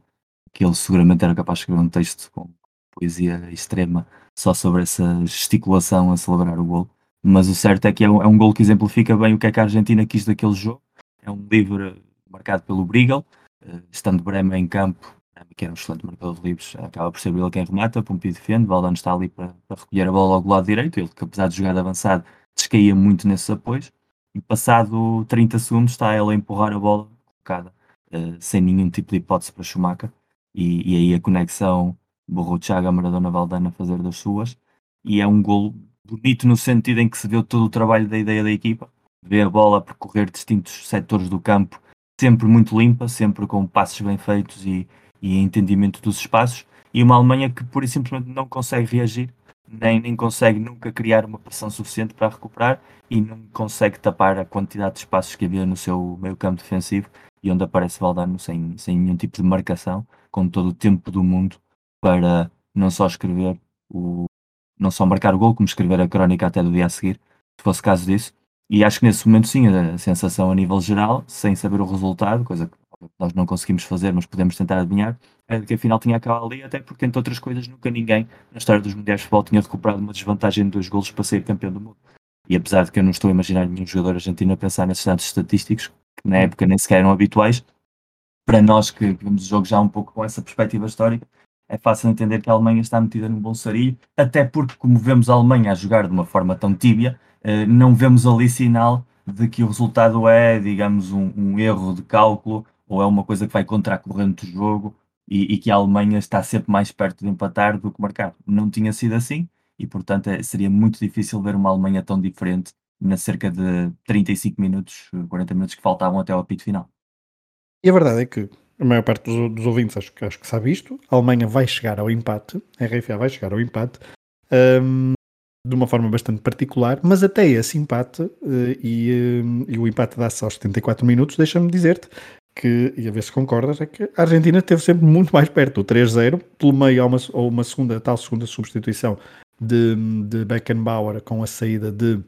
que ele seguramente era capaz de escrever um texto com poesia extrema só sobre essa gesticulação a celebrar o gol mas o certo é que é um, é um gol que exemplifica bem o que é que a Argentina quis daquele jogo. É um livre marcado pelo Briegel, uh, estando Bremer em campo, que era um excelente marcador de livros, acaba por ser ele quem remata, Pompi defende, Valdano está ali para, para, recolher a bola ao lado direito, ele que apesar de jogar de avançado, descaía muito nesses apoios, e passado 30 segundos está ele a empurrar a bola colocada, uh, sem nenhum tipo de hipótese para Schumacher, e, e aí a conexão Borruchaga, Maradona, Valdano a fazer das suas, e é um golo bonito no sentido em que se vê todo o trabalho da ideia da equipa, vê a bola percorrer distintos setores do campo, sempre muito limpa, sempre com passos bem feitos e, e entendimento dos espaços, e uma Alemanha que por e simplesmente não consegue reagir, nem, nem consegue nunca criar uma pressão suficiente para recuperar e não consegue tapar a quantidade de espaços que havia no seu meio campo defensivo e onde aparece Valdano sem, sem nenhum tipo de marcação, com todo o tempo do mundo para não só escrever o, não só marcar o gol, como escrever a crónica até do dia a seguir, se fosse caso disso. E acho que nesse momento, sim, a sensação a nível geral, sem saber o resultado, coisa que nós não conseguimos fazer, mas podemos tentar adivinhar, é que afinal tinha acabado ali, até porque, entre outras coisas, nunca ninguém na história dos Mundiais de Futebol tinha recuperado uma desvantagem de dois golos para ser campeão do mundo. E apesar de que eu não estou a imaginar nenhum jogador argentino a pensar nesses dados estatísticos, que na época nem sequer eram habituais, para nós que vemos o jogo já um pouco com essa perspectiva histórica, é fácil entender que a Alemanha está metida num bom sarilho, até porque, como vemos a Alemanha a jogar de uma forma tão tíbia, eh, não vemos ali sinal de que o resultado é, digamos, um, um erro de cálculo ou é uma coisa que vai contra a corrente do jogo e, e, que a Alemanha está sempre mais perto de empatar do que marcar. Não tinha sido assim e, portanto, é, seria muito difícil ver uma Alemanha tão diferente na cerca de 35 minutos, 40 minutos que faltavam até ao apito final. E a verdade é que a maior parte dos, dos ouvintes acho, acho, que sabe isto. A Alemanha vai chegar ao empate, a RFA vai chegar ao empate um, de uma forma bastante particular, mas até esse empate uh, e, um, e, o empate dá-se aos 74 minutos, deixa-me dizer-te que, e a ver se concordas, é que a Argentina esteve sempre muito mais perto do 3-0, pelo meio há uma, uma segunda, tal segunda substituição de, de Beckenbauer com a saída de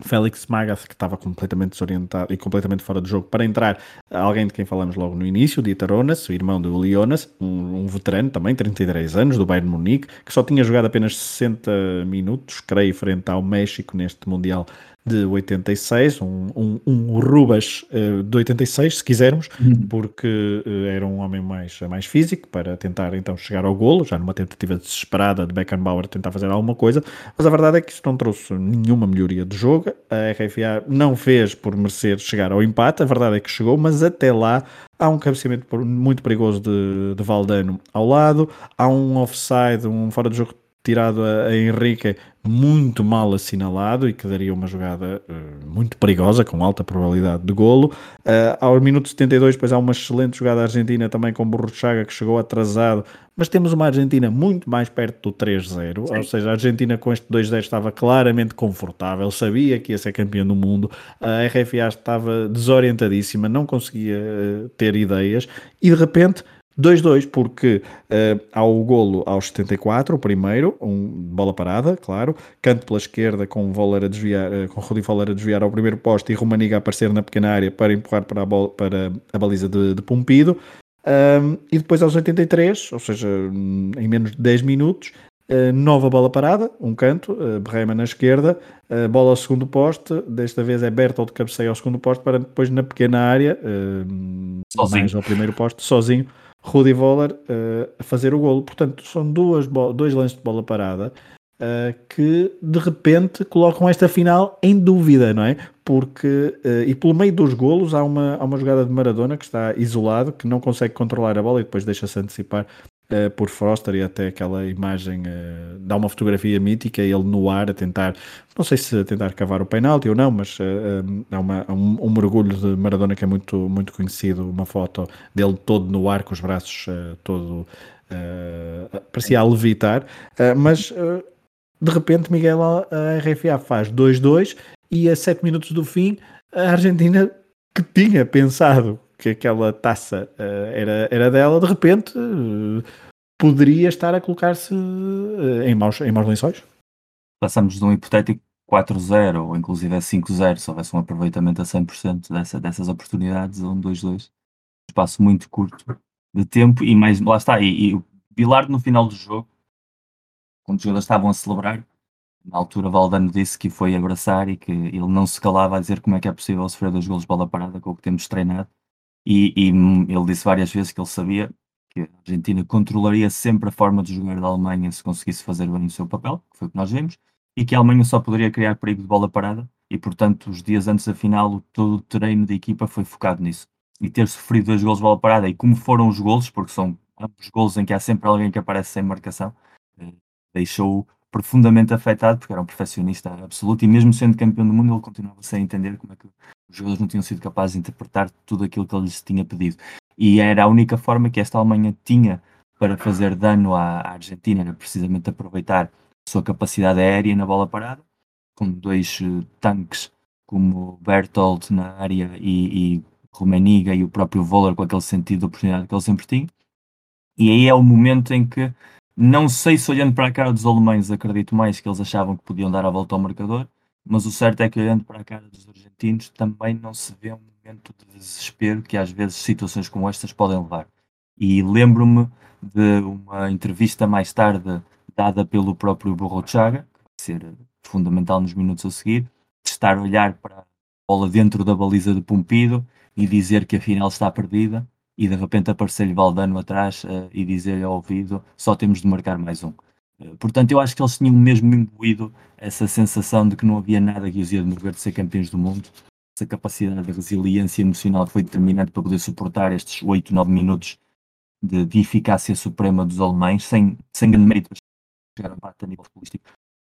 Félix Magath, que estava completamente desorientado e completamente fora do jogo, para entrar alguém de quem falamos logo no início, Dieter Onas, o irmão do Leonas, um, um, veterano também, 33 anos, do Bayern Munique, que só tinha jogado apenas 60 minutos, creio, frente ao México neste Mundial de 86, um, um, um Rubas uh, de 86, se quisermos, uhum. porque uh, era um homem mais, mais físico para tentar então chegar ao golo, já numa tentativa desesperada de Beckenbauer tentar fazer alguma coisa, mas a verdade é que isso não trouxe nenhuma melhoria de jogo, a RFA não fez por merecer chegar ao empate, a verdade é que chegou, mas até lá há um cabeceamento muito perigoso de, de Valdano ao lado, há um offside, um fora de jogo tirado a, a Henrique muito mal assinalado e que daria uma jogada uh, muito perigosa, com alta probabilidade de golo. Uh, ao minuto 72, depois há uma excelente jogada argentina também com Burruchaga, que chegou atrasado, mas temos uma Argentina muito mais perto do 3-0, ou seja, a Argentina com este 2-0 estava claramente confortável, sabia que ia ser campeão do mundo, a RFA estava desorientadíssima, não conseguia uh, ter ideias, e de repente 2-2, porque uh, há o golo aos 74, o primeiro, um, bola parada, claro, canto pela esquerda com Voller a desviar, uh, com Rudi Voller a desviar ao primeiro posto e Romaniga a aparecer na pequena área para empurrar para a, bola, para a baliza de, de Pompido. E depois aos 83, ou seja, em menos de 10 minutos, Uh, nova bola parada, um canto, uh, Berrema na esquerda, uh, bola ao segundo poste, desta vez é Bertolt de cabeceio ao segundo poste para depois na pequena área, uh, mais ao primeiro poste, sozinho, Rudi Voller uh, a fazer o golo. Portanto, são duas dois lances de bola parada uh, que de repente colocam esta final em dúvida, não é? Porque, uh, e pelo meio dos golos há uma, há uma jogada de Maradona que está isolado, que não consegue controlar a bola e depois deixa-se antecipar uh, por Foster e até aquela imagem uh, dá uma fotografia mítica, ele no ar a tentar, não sei se a tentar cavar o penalti ou não, mas uh, há, uma, um, um, mergulho de Maradona que é muito, muito conhecido, uma foto dele todo no ar com os braços todo parecia a levitar, mas de repente Miguel a RFA faz 2-2 e a 7 minutos do fim a Argentina que tinha pensado que aquela taça uh, era, era dela, de repente uh, poderia estar a colocar-se uh, em, maus, em maus lençóis. Passamos de um hipotético 4-0 ou inclusive 5-0, se houvesse um aproveitamento a 100% dessa, dessas oportunidades, a um 2-2. Espaço muito curto de tempo e mais, lá está, e, e o Bilardo no final do jogo, quando os jogadores estavam a celebrar, na altura Valdano disse que foi abraçar e que ele não se calava a dizer como é que é possível sofrer dois golos de bola parada com o que temos treinado e, e, ele disse várias vezes que ele sabia que a Argentina controlaria sempre a forma de jogar da Alemanha se conseguisse fazer bem o seu papel, que foi o que nós vimos, e que a Alemanha só poderia criar perigo de bola parada, e portanto, os dias antes da final, todo o treino da equipa foi focado nisso. E ter sofrido dois gols de bola parada, e como foram os gols, porque são ambos gols em que há sempre alguém que aparece sem marcação, eh, deixou profundamente afetado, porque era um perfeccionista absoluto, e mesmo sendo campeão do mundo, ele continuava sem entender como é que os jogadores não tinham sido capazes de interpretar tudo aquilo que ele lhes tinha pedido. E era a única forma que esta Alemanha tinha para fazer dano à, Argentina, era precisamente aproveitar a sua capacidade aérea na bola parada, com dois uh, tanques como Bertolt na área e, e Rumeniga e o próprio Voller com aquele sentido de oportunidade que ele sempre tinha. E aí é o momento em que, não sei se olhando para a cara dos alemães acredito mais que eles achavam que podiam dar a volta ao marcador, mas o certo é que olhando para a cara dos argentinos também não se vê um momento de desespero que às vezes situações como estas podem levar. E lembro-me de uma entrevista mais tarde dada pelo próprio Borrochaga, que vai ser fundamental nos minutos a seguir, de estar a olhar para a bola dentro da baliza de Pompido e dizer que a final está perdida e de repente aparecer-lhe Valdano atrás uh, e dizer-lhe ao ouvido só temos de marcar mais um. Portanto, eu acho que eles tinham mesmo imbuído essa sensação de que não havia nada que os ia mover de ser campeões do mundo. Essa capacidade de resiliência emocional foi determinante para poder suportar estes 8, 9 minutos de, de eficácia suprema dos alemães, sem, sem grande mérito, chegaram a nível futbolístico,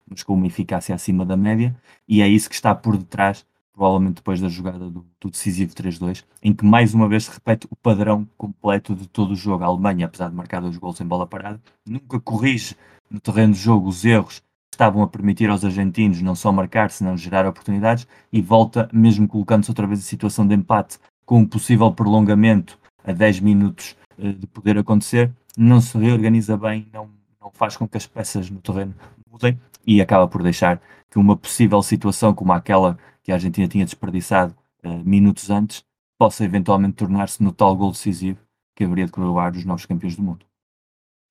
mas com uma eficácia acima da média, e é isso que está por detrás provavelmente depois da jogada do, do decisivo 3-2, em que mais uma vez se repete o padrão completo de todo o jogo. A Alemanha, apesar de marcar dois gols em bola parada, nunca corrige no terreno de jogo os erros estavam a permitir aos argentinos não só marcar, senão gerar oportunidades, e volta, mesmo colocando-se outra vez em situação de empate, com um possível prolongamento a 10 minutos uh, de poder acontecer, não se reorganiza bem, não, não faz com que as peças no terreno mudem e acaba por deixar que uma possível situação como aquela que a Argentina tinha desperdiçado uh, minutos antes, possa eventualmente tornar-se no tal gol decisivo que haveria de coroar os novos campeões do mundo.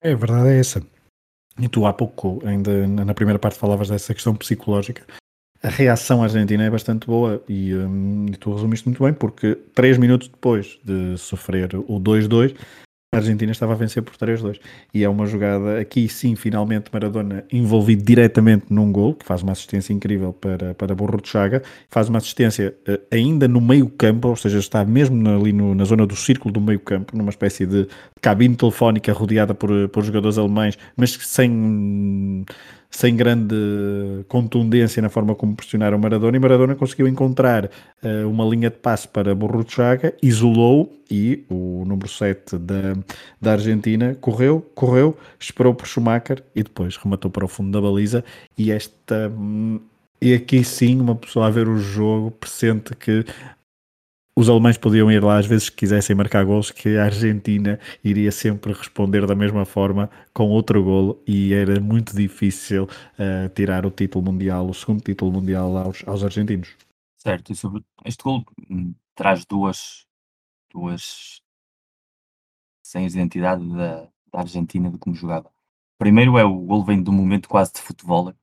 É, verdade é essa. E tu há pouco, ainda na primeira parte, falavas dessa questão psicológica. A reação argentina é bastante boa e, um, e tu resumiste muito bem, porque três minutos depois de sofrer o 2-2, a Argentina estava a vencer por 3-2. E é uma jogada, aqui sim, finalmente Maradona envolvido diretamente num gol, que faz uma assistência incrível para, para Borro de Chaga, faz uma assistência uh, ainda no meio campo, ou seja, está mesmo ali no, na zona do círculo do meio campo, numa espécie de cabine telefónica rodeada por, por jogadores alemães, mas sem sem grande contundência na forma como pressionaram Maradona, e Maradona conseguiu encontrar uh, uma linha de passe para Borruchaga, isolou e o número 7 da, da Argentina correu, correu, esperou por Schumacher e depois rematou para o fundo da baliza. E esta... Hum, e aqui sim, uma pessoa a ver o jogo pressente que os alemães podiam ir lá às vezes que quisessem marcar gols, que a Argentina iria sempre responder da mesma forma com outro golo e era muito difícil uh, tirar o título mundial, o segundo título mundial aos, aos argentinos. Certo, e sobre este gol hum, traz duas, duas de identidade da, da Argentina de como jogava. Primeiro é o gol vem de um momento quase de futebol,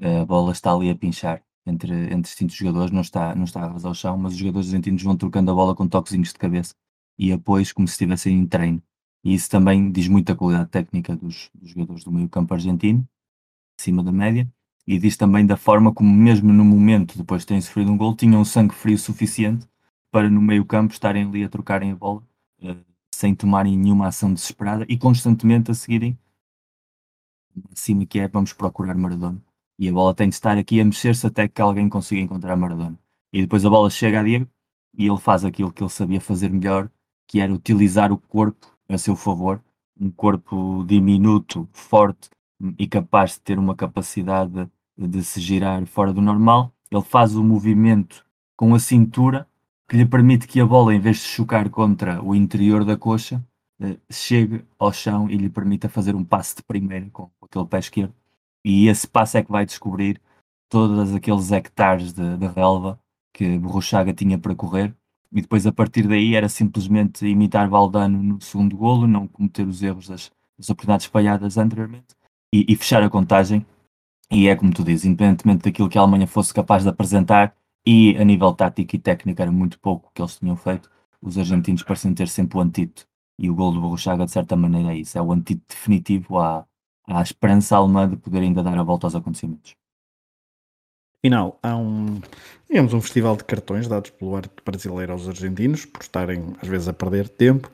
a bola está ali a pinchar entre, entre distintos jogadores, não está, não está a arrasar o chão, mas os jogadores argentinos vão trocando a bola com toquezinhos de cabeça e apoios como se estivessem em treino. E isso também diz muito a qualidade técnica dos, dos jogadores do meio campo argentino. acima da média, e diz também da forma como, mesmo no momento depois de terem sofrido um gol, tinham sangue frio suficiente para no meio campo estarem ali a trocarem a bola uh, sem tomarem nenhuma ação desesperada e constantemente a seguirem acima que é vamos procurar Maradona e a bola tem de estar aqui a mexer-se até que alguém consiga encontrar Maradona. E depois a bola chega a Diego e ele faz aquilo que ele sabia fazer melhor que era utilizar o corpo a seu favor. Um corpo diminuto, forte e capaz de ter uma capacidade de se girar fora do normal. Ele faz o movimento com a cintura que lhe permite que a bola, em vez de chocar contra o interior da coxa, eh, chegue ao chão e lhe permita fazer um passe de primeira com aquele pé esquerdo. E esse passe é que vai descobrir todos aqueles hectares de, de relva que Borruchaga tinha para correr. E depois, a partir daí, era simplesmente imitar Valdano no segundo golo, não cometer os erros das, das oportunidades falhadas anteriormente e, e fechar a contagem. E é como tu dizes, independentemente daquilo que a Alemanha fosse capaz de apresentar, e a nível tático e técnico era muito pouco que eles tinham feito. Os argentinos pareciam ter sempre o antídoto. E o gol do Borruchaga, de certa maneira, é isso. É o antídoto definitivo à, à esperança alemã de poder ainda dar a volta aos acontecimentos. Final, há um, digamos, um festival de cartões dados pelo arte brasileiro aos argentinos, por estarem às vezes a perder tempo.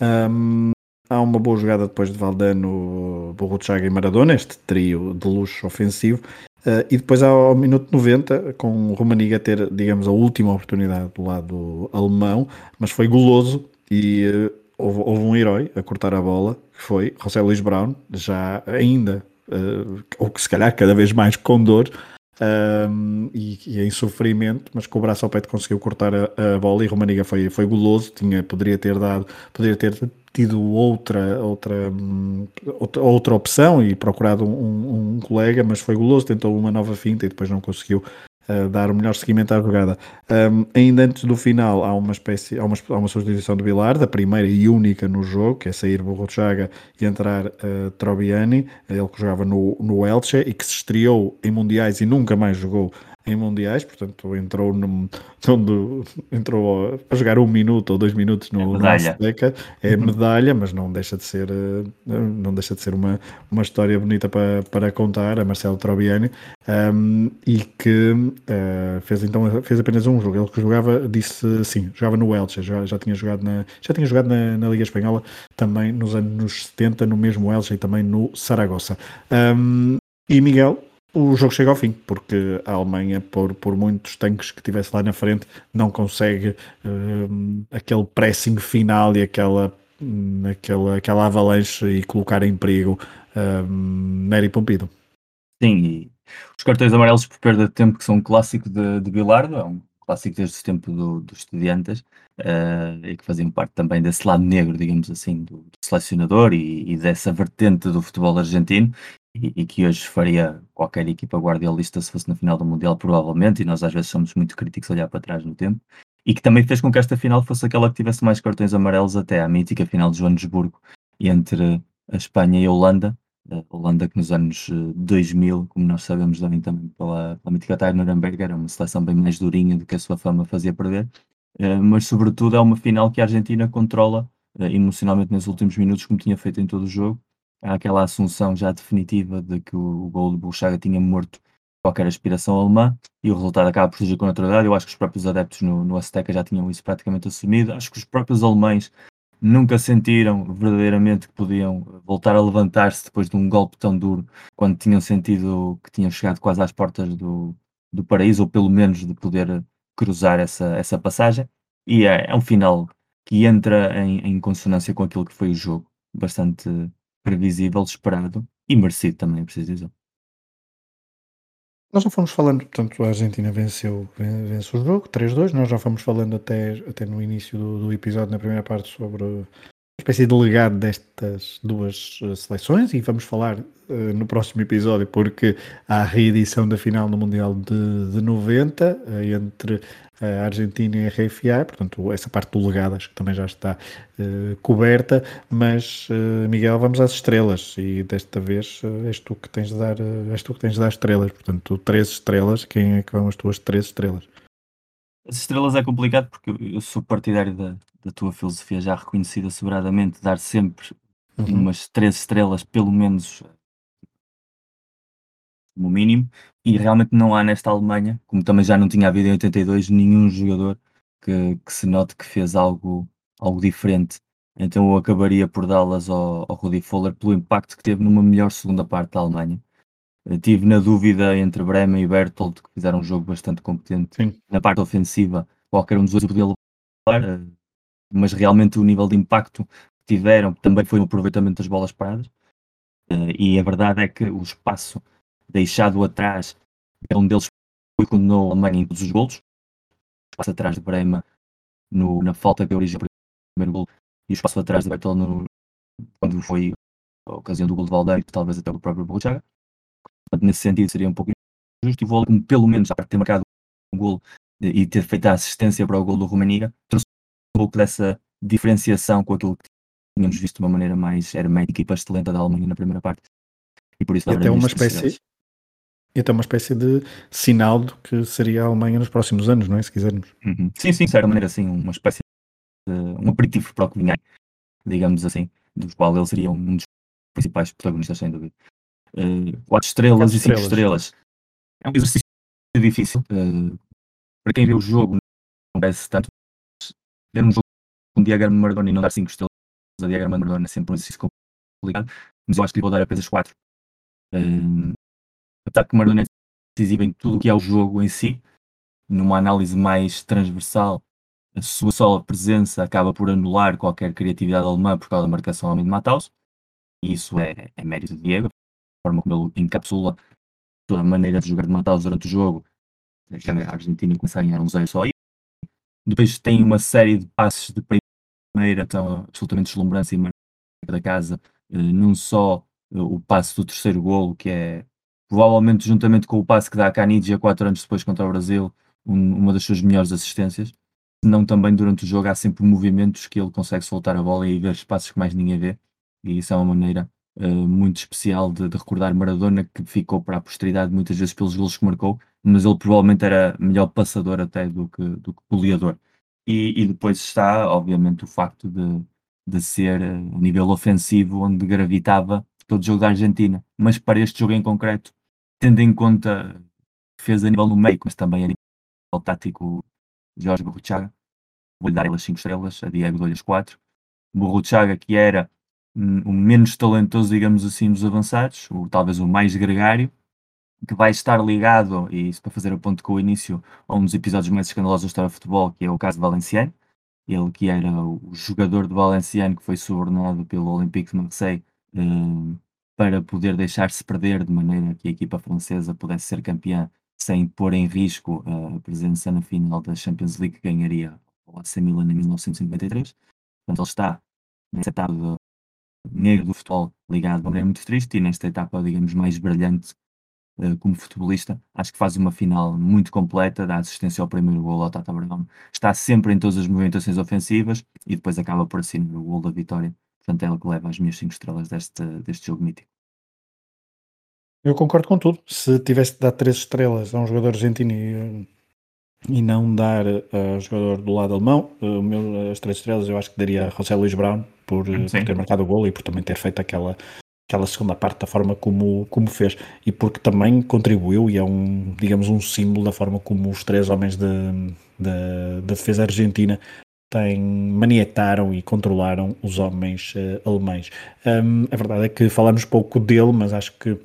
Um, há uma boa jogada depois de Valdano, Borruchaga e Maradona, este trio de luxo ofensivo, Uh, e depois ao minuto 90, com o Romaniga ter, digamos, a última oportunidade do lado alemão, mas foi goloso e uh, houve, houve, um herói a cortar a bola, que foi José Luís Brown, já ainda, uh, ou que se calhar cada vez mais com dor, e, e, em sofrimento, mas com o braço ao peito conseguiu cortar a, a bola e Romaniga foi, foi goloso, tinha, poderia ter dado, poderia ter tido outra, outra, outra, outra opção e procurado um, um, colega, mas foi goloso, tentou uma nova finta e depois não conseguiu dar o melhor seguimento à jogada. Um, ainda antes do final há uma espécie, há uma, há uma substituição de Bilar, da primeira e única no jogo, que é sair Borrochaga e entrar uh, Trobiani, ele que jogava no, no Elche e que se estreou em Mundiais e nunca mais jogou em mundiais, portanto entrou no, onde, entrou a jogar um minuto ou dois minutos no, é medalha. no é medalha, mas não deixa de ser eh, não deixa de ser uma, uma história bonita para, para contar a Marcelo Trobiani um, e que uh, fez então fez apenas um jogo, ele que jogava disse sim, jogava no Elche, já, já tinha jogado na já tinha jogado na, na Liga Espanhola também nos anos 70 no mesmo Elche e também no Saragossa. Um, e Miguel o jogo chega ao fim, porque a Alemanha, por, por muitos tanques que tivesse lá na frente, não consegue um, aquele pressing final e aquela, um, aquela, aquela avalanche e colocar em perigo um, Nery Pompido. Sim, e os cartões amarelos por perda de tempo, que são um clássico de, de Bilardo, é um clássico desde o tempo do, dos estudiantes, uh, e que faziam parte também desse lado negro, digamos assim, do, do selecionador e, e, dessa vertente do futebol argentino, e, que hoje faria qualquer equipa guardiolista se fosse na final do Mundial, provavelmente, e nós às vezes somos muito críticos a olhar para trás no tempo, e que também fez com que esta final fosse aquela que tivesse mais cartões amarelos até à mítica final de Joanesburgo entre a Espanha e a Holanda, a Holanda que nos anos 2000, eh, como nós sabemos também, também pela, pela mítica Thay Nuremberg, era uma seleção bem mais durinha do que a sua fama fazia perder, eh, mas sobretudo é uma final que a Argentina controla eh, emocionalmente nos últimos minutos, como tinha feito em todo o jogo, há aquela assunção já definitiva de que o, o gol de Bolchaga tinha morto qualquer aspiração alemã e o resultado acaba por surgir com naturalidade. Eu acho que os próprios adeptos no, no Azteca já tinham isso praticamente assumido. Acho que os próprios alemães nunca sentiram verdadeiramente que podiam voltar a levantar-se depois de um golpe tão duro, quando tinham sentido que tinham chegado quase às portas do, do paraíso, ou pelo menos de poder cruzar essa, essa passagem. E é, é um final que entra em, em consonância com aquilo que foi o jogo, bastante previsível, esperado e merecido também, preciso dizer. Nós já fomos falando, portanto, a Argentina venceu, venceu o jogo, 3-2. Nós já fomos falando até, até no início do, do episódio, na primeira parte, sobre espécie de legado destas duas eh, seleções e vamos falar uh, no próximo episódio porque há a reedição da final no Mundial de, de 90 uh, eh, entre a Argentina e a RFA, portanto essa parte do legado acho que também já está uh, coberta, mas Miguel vamos às estrelas e desta vez és tu que tens de dar és tu que tens de dar estrelas, portanto três estrelas, quem é que vão as tuas três estrelas? As estrelas é complicado porque eu sou partidário da, da tua filosofia já reconhecida sobradamente, dar sempre uhum. umas três estrelas, pelo menos no mínimo, e realmente não há nesta Alemanha, como também já não tinha havido em 82, nenhum jogador que, que se note que fez algo, algo diferente. Então eu acabaria por dá-las ao, ao Rudi Fuller pelo impacto que teve numa melhor segunda parte da Alemanha. Estive na dúvida entre Bremen e Bertolt, que fizeram um jogo bastante competente Sim. na parte ofensiva. Qualquer um dos dois podia levar, eh, mas realmente o nível de impacto que tiveram também foi o aproveitamento das bolas paradas. Eh, e a verdade é que o espaço deixado atrás é um deles foi condenou a Alemanha em todos os golos. O espaço atrás de Bremen no, na falta que origina o primeiro gol e o espaço atrás de Bertolt no, quando foi a ocasião do gol de Valdeiro, talvez até o próprio Borussia. Nesse sentido seria um pouco injusto e o Volcom, pelo menos, a ter marcado um gol e ter feito a assistência para o gol do Romaniga, trouxe um pouco dessa diferenciação com aquilo que tínhamos visto de uma maneira mais hermética e pastelenta da Alemanha na primeira parte. E por isso e até uma espécie e até uma espécie de sinal do que seria a Alemanha nos próximos anos, não é? Se quisermos. Uhum. Sim, sim, de certa maneira, sim, uma espécie de um aperitivo para o que vinha, digamos assim, dos qual ele seria um dos principais protagonistas, sem dúvida. Uh, quatro estrelas e cinco estrelas. estrelas. É um exercício difícil. Uh, para quem vê o jogo, não parece tanto. Ver um jogo com diagrama Maradona e não dar cinco estrelas a diagrama Maradona é sempre um exercício complicado, mas eu acho que lhe vou dar apenas quatro. Uh, apesar que Maradona é decisivo em tudo o que é o jogo em si, numa análise mais transversal, a sua só presença acaba por anular qualquer criatividade alemã por causa da marcação ao homem de Matthaus. E isso é, é mérito de Diego, forma como ele encapsula toda a maneira de jogar de Mataus durante o jogo, a Argentina começar a ganhar um zero só aí. Depois tem uma série de passes de primeira, tão absolutamente deslumbrantes e marca da casa, eh, não só eh, o passe do terceiro golo, que é provavelmente juntamente com o passe que dá a Canidia quatro anos depois contra o Brasil, uma das suas melhores assistências, não também durante o jogo há sempre movimentos que ele consegue soltar a bola e ver espaços que mais ninguém vê, e isso é uma maneira uh, muito especial de, de, recordar Maradona, que ficou para a posteridade muitas vezes pelos golos que marcou, mas ele provavelmente era melhor passador até do que, do que goleador. E, e depois está, obviamente, o facto de, de ser uh, a nível ofensivo, onde gravitava todo o jogo da Argentina. Mas para este jogo em concreto, tendo em conta que fez a nível numérico, mas também a nível tático, Jorge Burruchaga, vou-lhe dar elas 5 estrelas, a Diego dou-lhe as 4. Burruchaga, que era o menos talentoso, digamos assim, dos avançados, ou talvez o mais gregário, que vai estar ligado, e isso para fazer a ponto com o início, a um dos episódios mais escandalosos da história do futebol, que é o caso de Valenciano. Ele que era o jogador de Valenciano que foi subornado pelo Olympique de Marseille eh, para poder deixar-se perder de maneira que a equipa francesa pudesse ser campeã sem pôr em risco a presença na final da Champions League que ganharia o AC Milan em 1993. Portanto, ele está nessa etapa negro do futebol ligado maneira muito triste e nesta etapa, digamos, mais brilhante uh, como futebolista, acho que faz uma final muito completa, dá assistência ao primeiro gol ao Tata Bergamo, está sempre em todas as movimentações ofensivas e depois acaba por assinar o gol da vitória. Portanto, é ele que leva as minhas 5 estrelas deste, deste jogo mítico. Eu concordo com tudo. Se tivesse de dar 3 estrelas a um jogador argentino e, e não dar a jogador do lado alemão, eh, meu, as 3 estrelas eu acho que daria a José Luís Brown, por, por, ter marcado o golo e por também ter feito aquela, aquela segunda parte da forma como, como fez e porque também contribuiu e é um, digamos, um símbolo da forma como os três homens da de, de, de defesa argentina têm, manietaram e controlaram os homens uh, alemães. Um, a verdade é que falamos pouco dele, mas acho que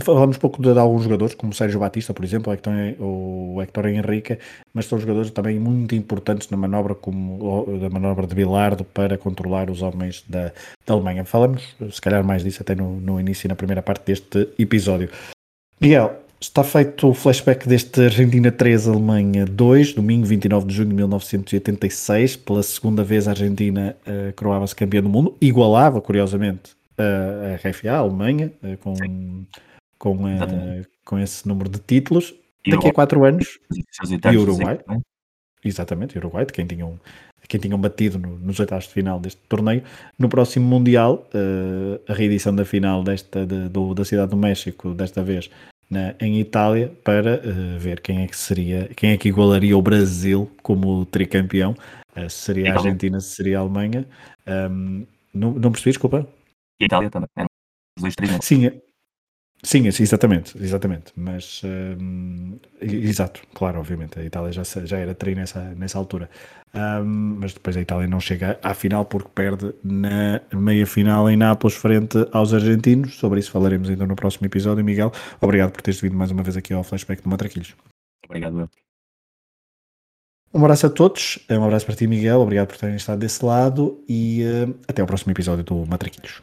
Falamos pouco de, de, alguns jogadores, como Sérgio Batista, por exemplo, o Hector Henrique, mas são jogadores também muito importantes na manobra, como da manobra de Bilardo para controlar os homens da, da Alemanha. Falamos, se calhar, mais disso até no, no início e na primeira parte deste episódio. Miguel, está feito o flashback deste Argentina 3, Alemanha 2, domingo 29 de junho de 1986. Pela segunda vez a Argentina uh, coroava-se campeã do mundo, igualava, curiosamente, a RFA, a Alemanha, eh, com, com, uh, com esse número de títulos. E Daqui a quatro anos, e Uruguai. Exatamente, Uruguai, de quem tinham, quem tinham batido no, nos oitavos de final deste torneio. No próximo Mundial, uh, a reedição da final desta, de, do, da Cidade do México, desta vez na, em Itália, para uh, ver quem é que seria, quem é que igualaria o Brasil como tricampeão. Uh, seria a Argentina, se seria a Alemanha. Um, não, não percebi, desculpa. E a Itália também. Eram os dois três. Sim, Sim, exatamente, exatamente. Mas, um, exato, claro, obviamente. A Itália já, já era tri nessa, nessa altura. Um, mas depois a Itália não chega à final porque perde na meia final em Nápoles frente aos argentinos. Sobre isso falaremos ainda no próximo episódio. Miguel, obrigado por teres vindo mais uma vez aqui ao Flashback do Matraquilhos. Obrigado, Um abraço a todos, um abraço para ti, Miguel. Obrigado por terem estado desse lado e uh, até ao próximo episódio do Matraquilhos.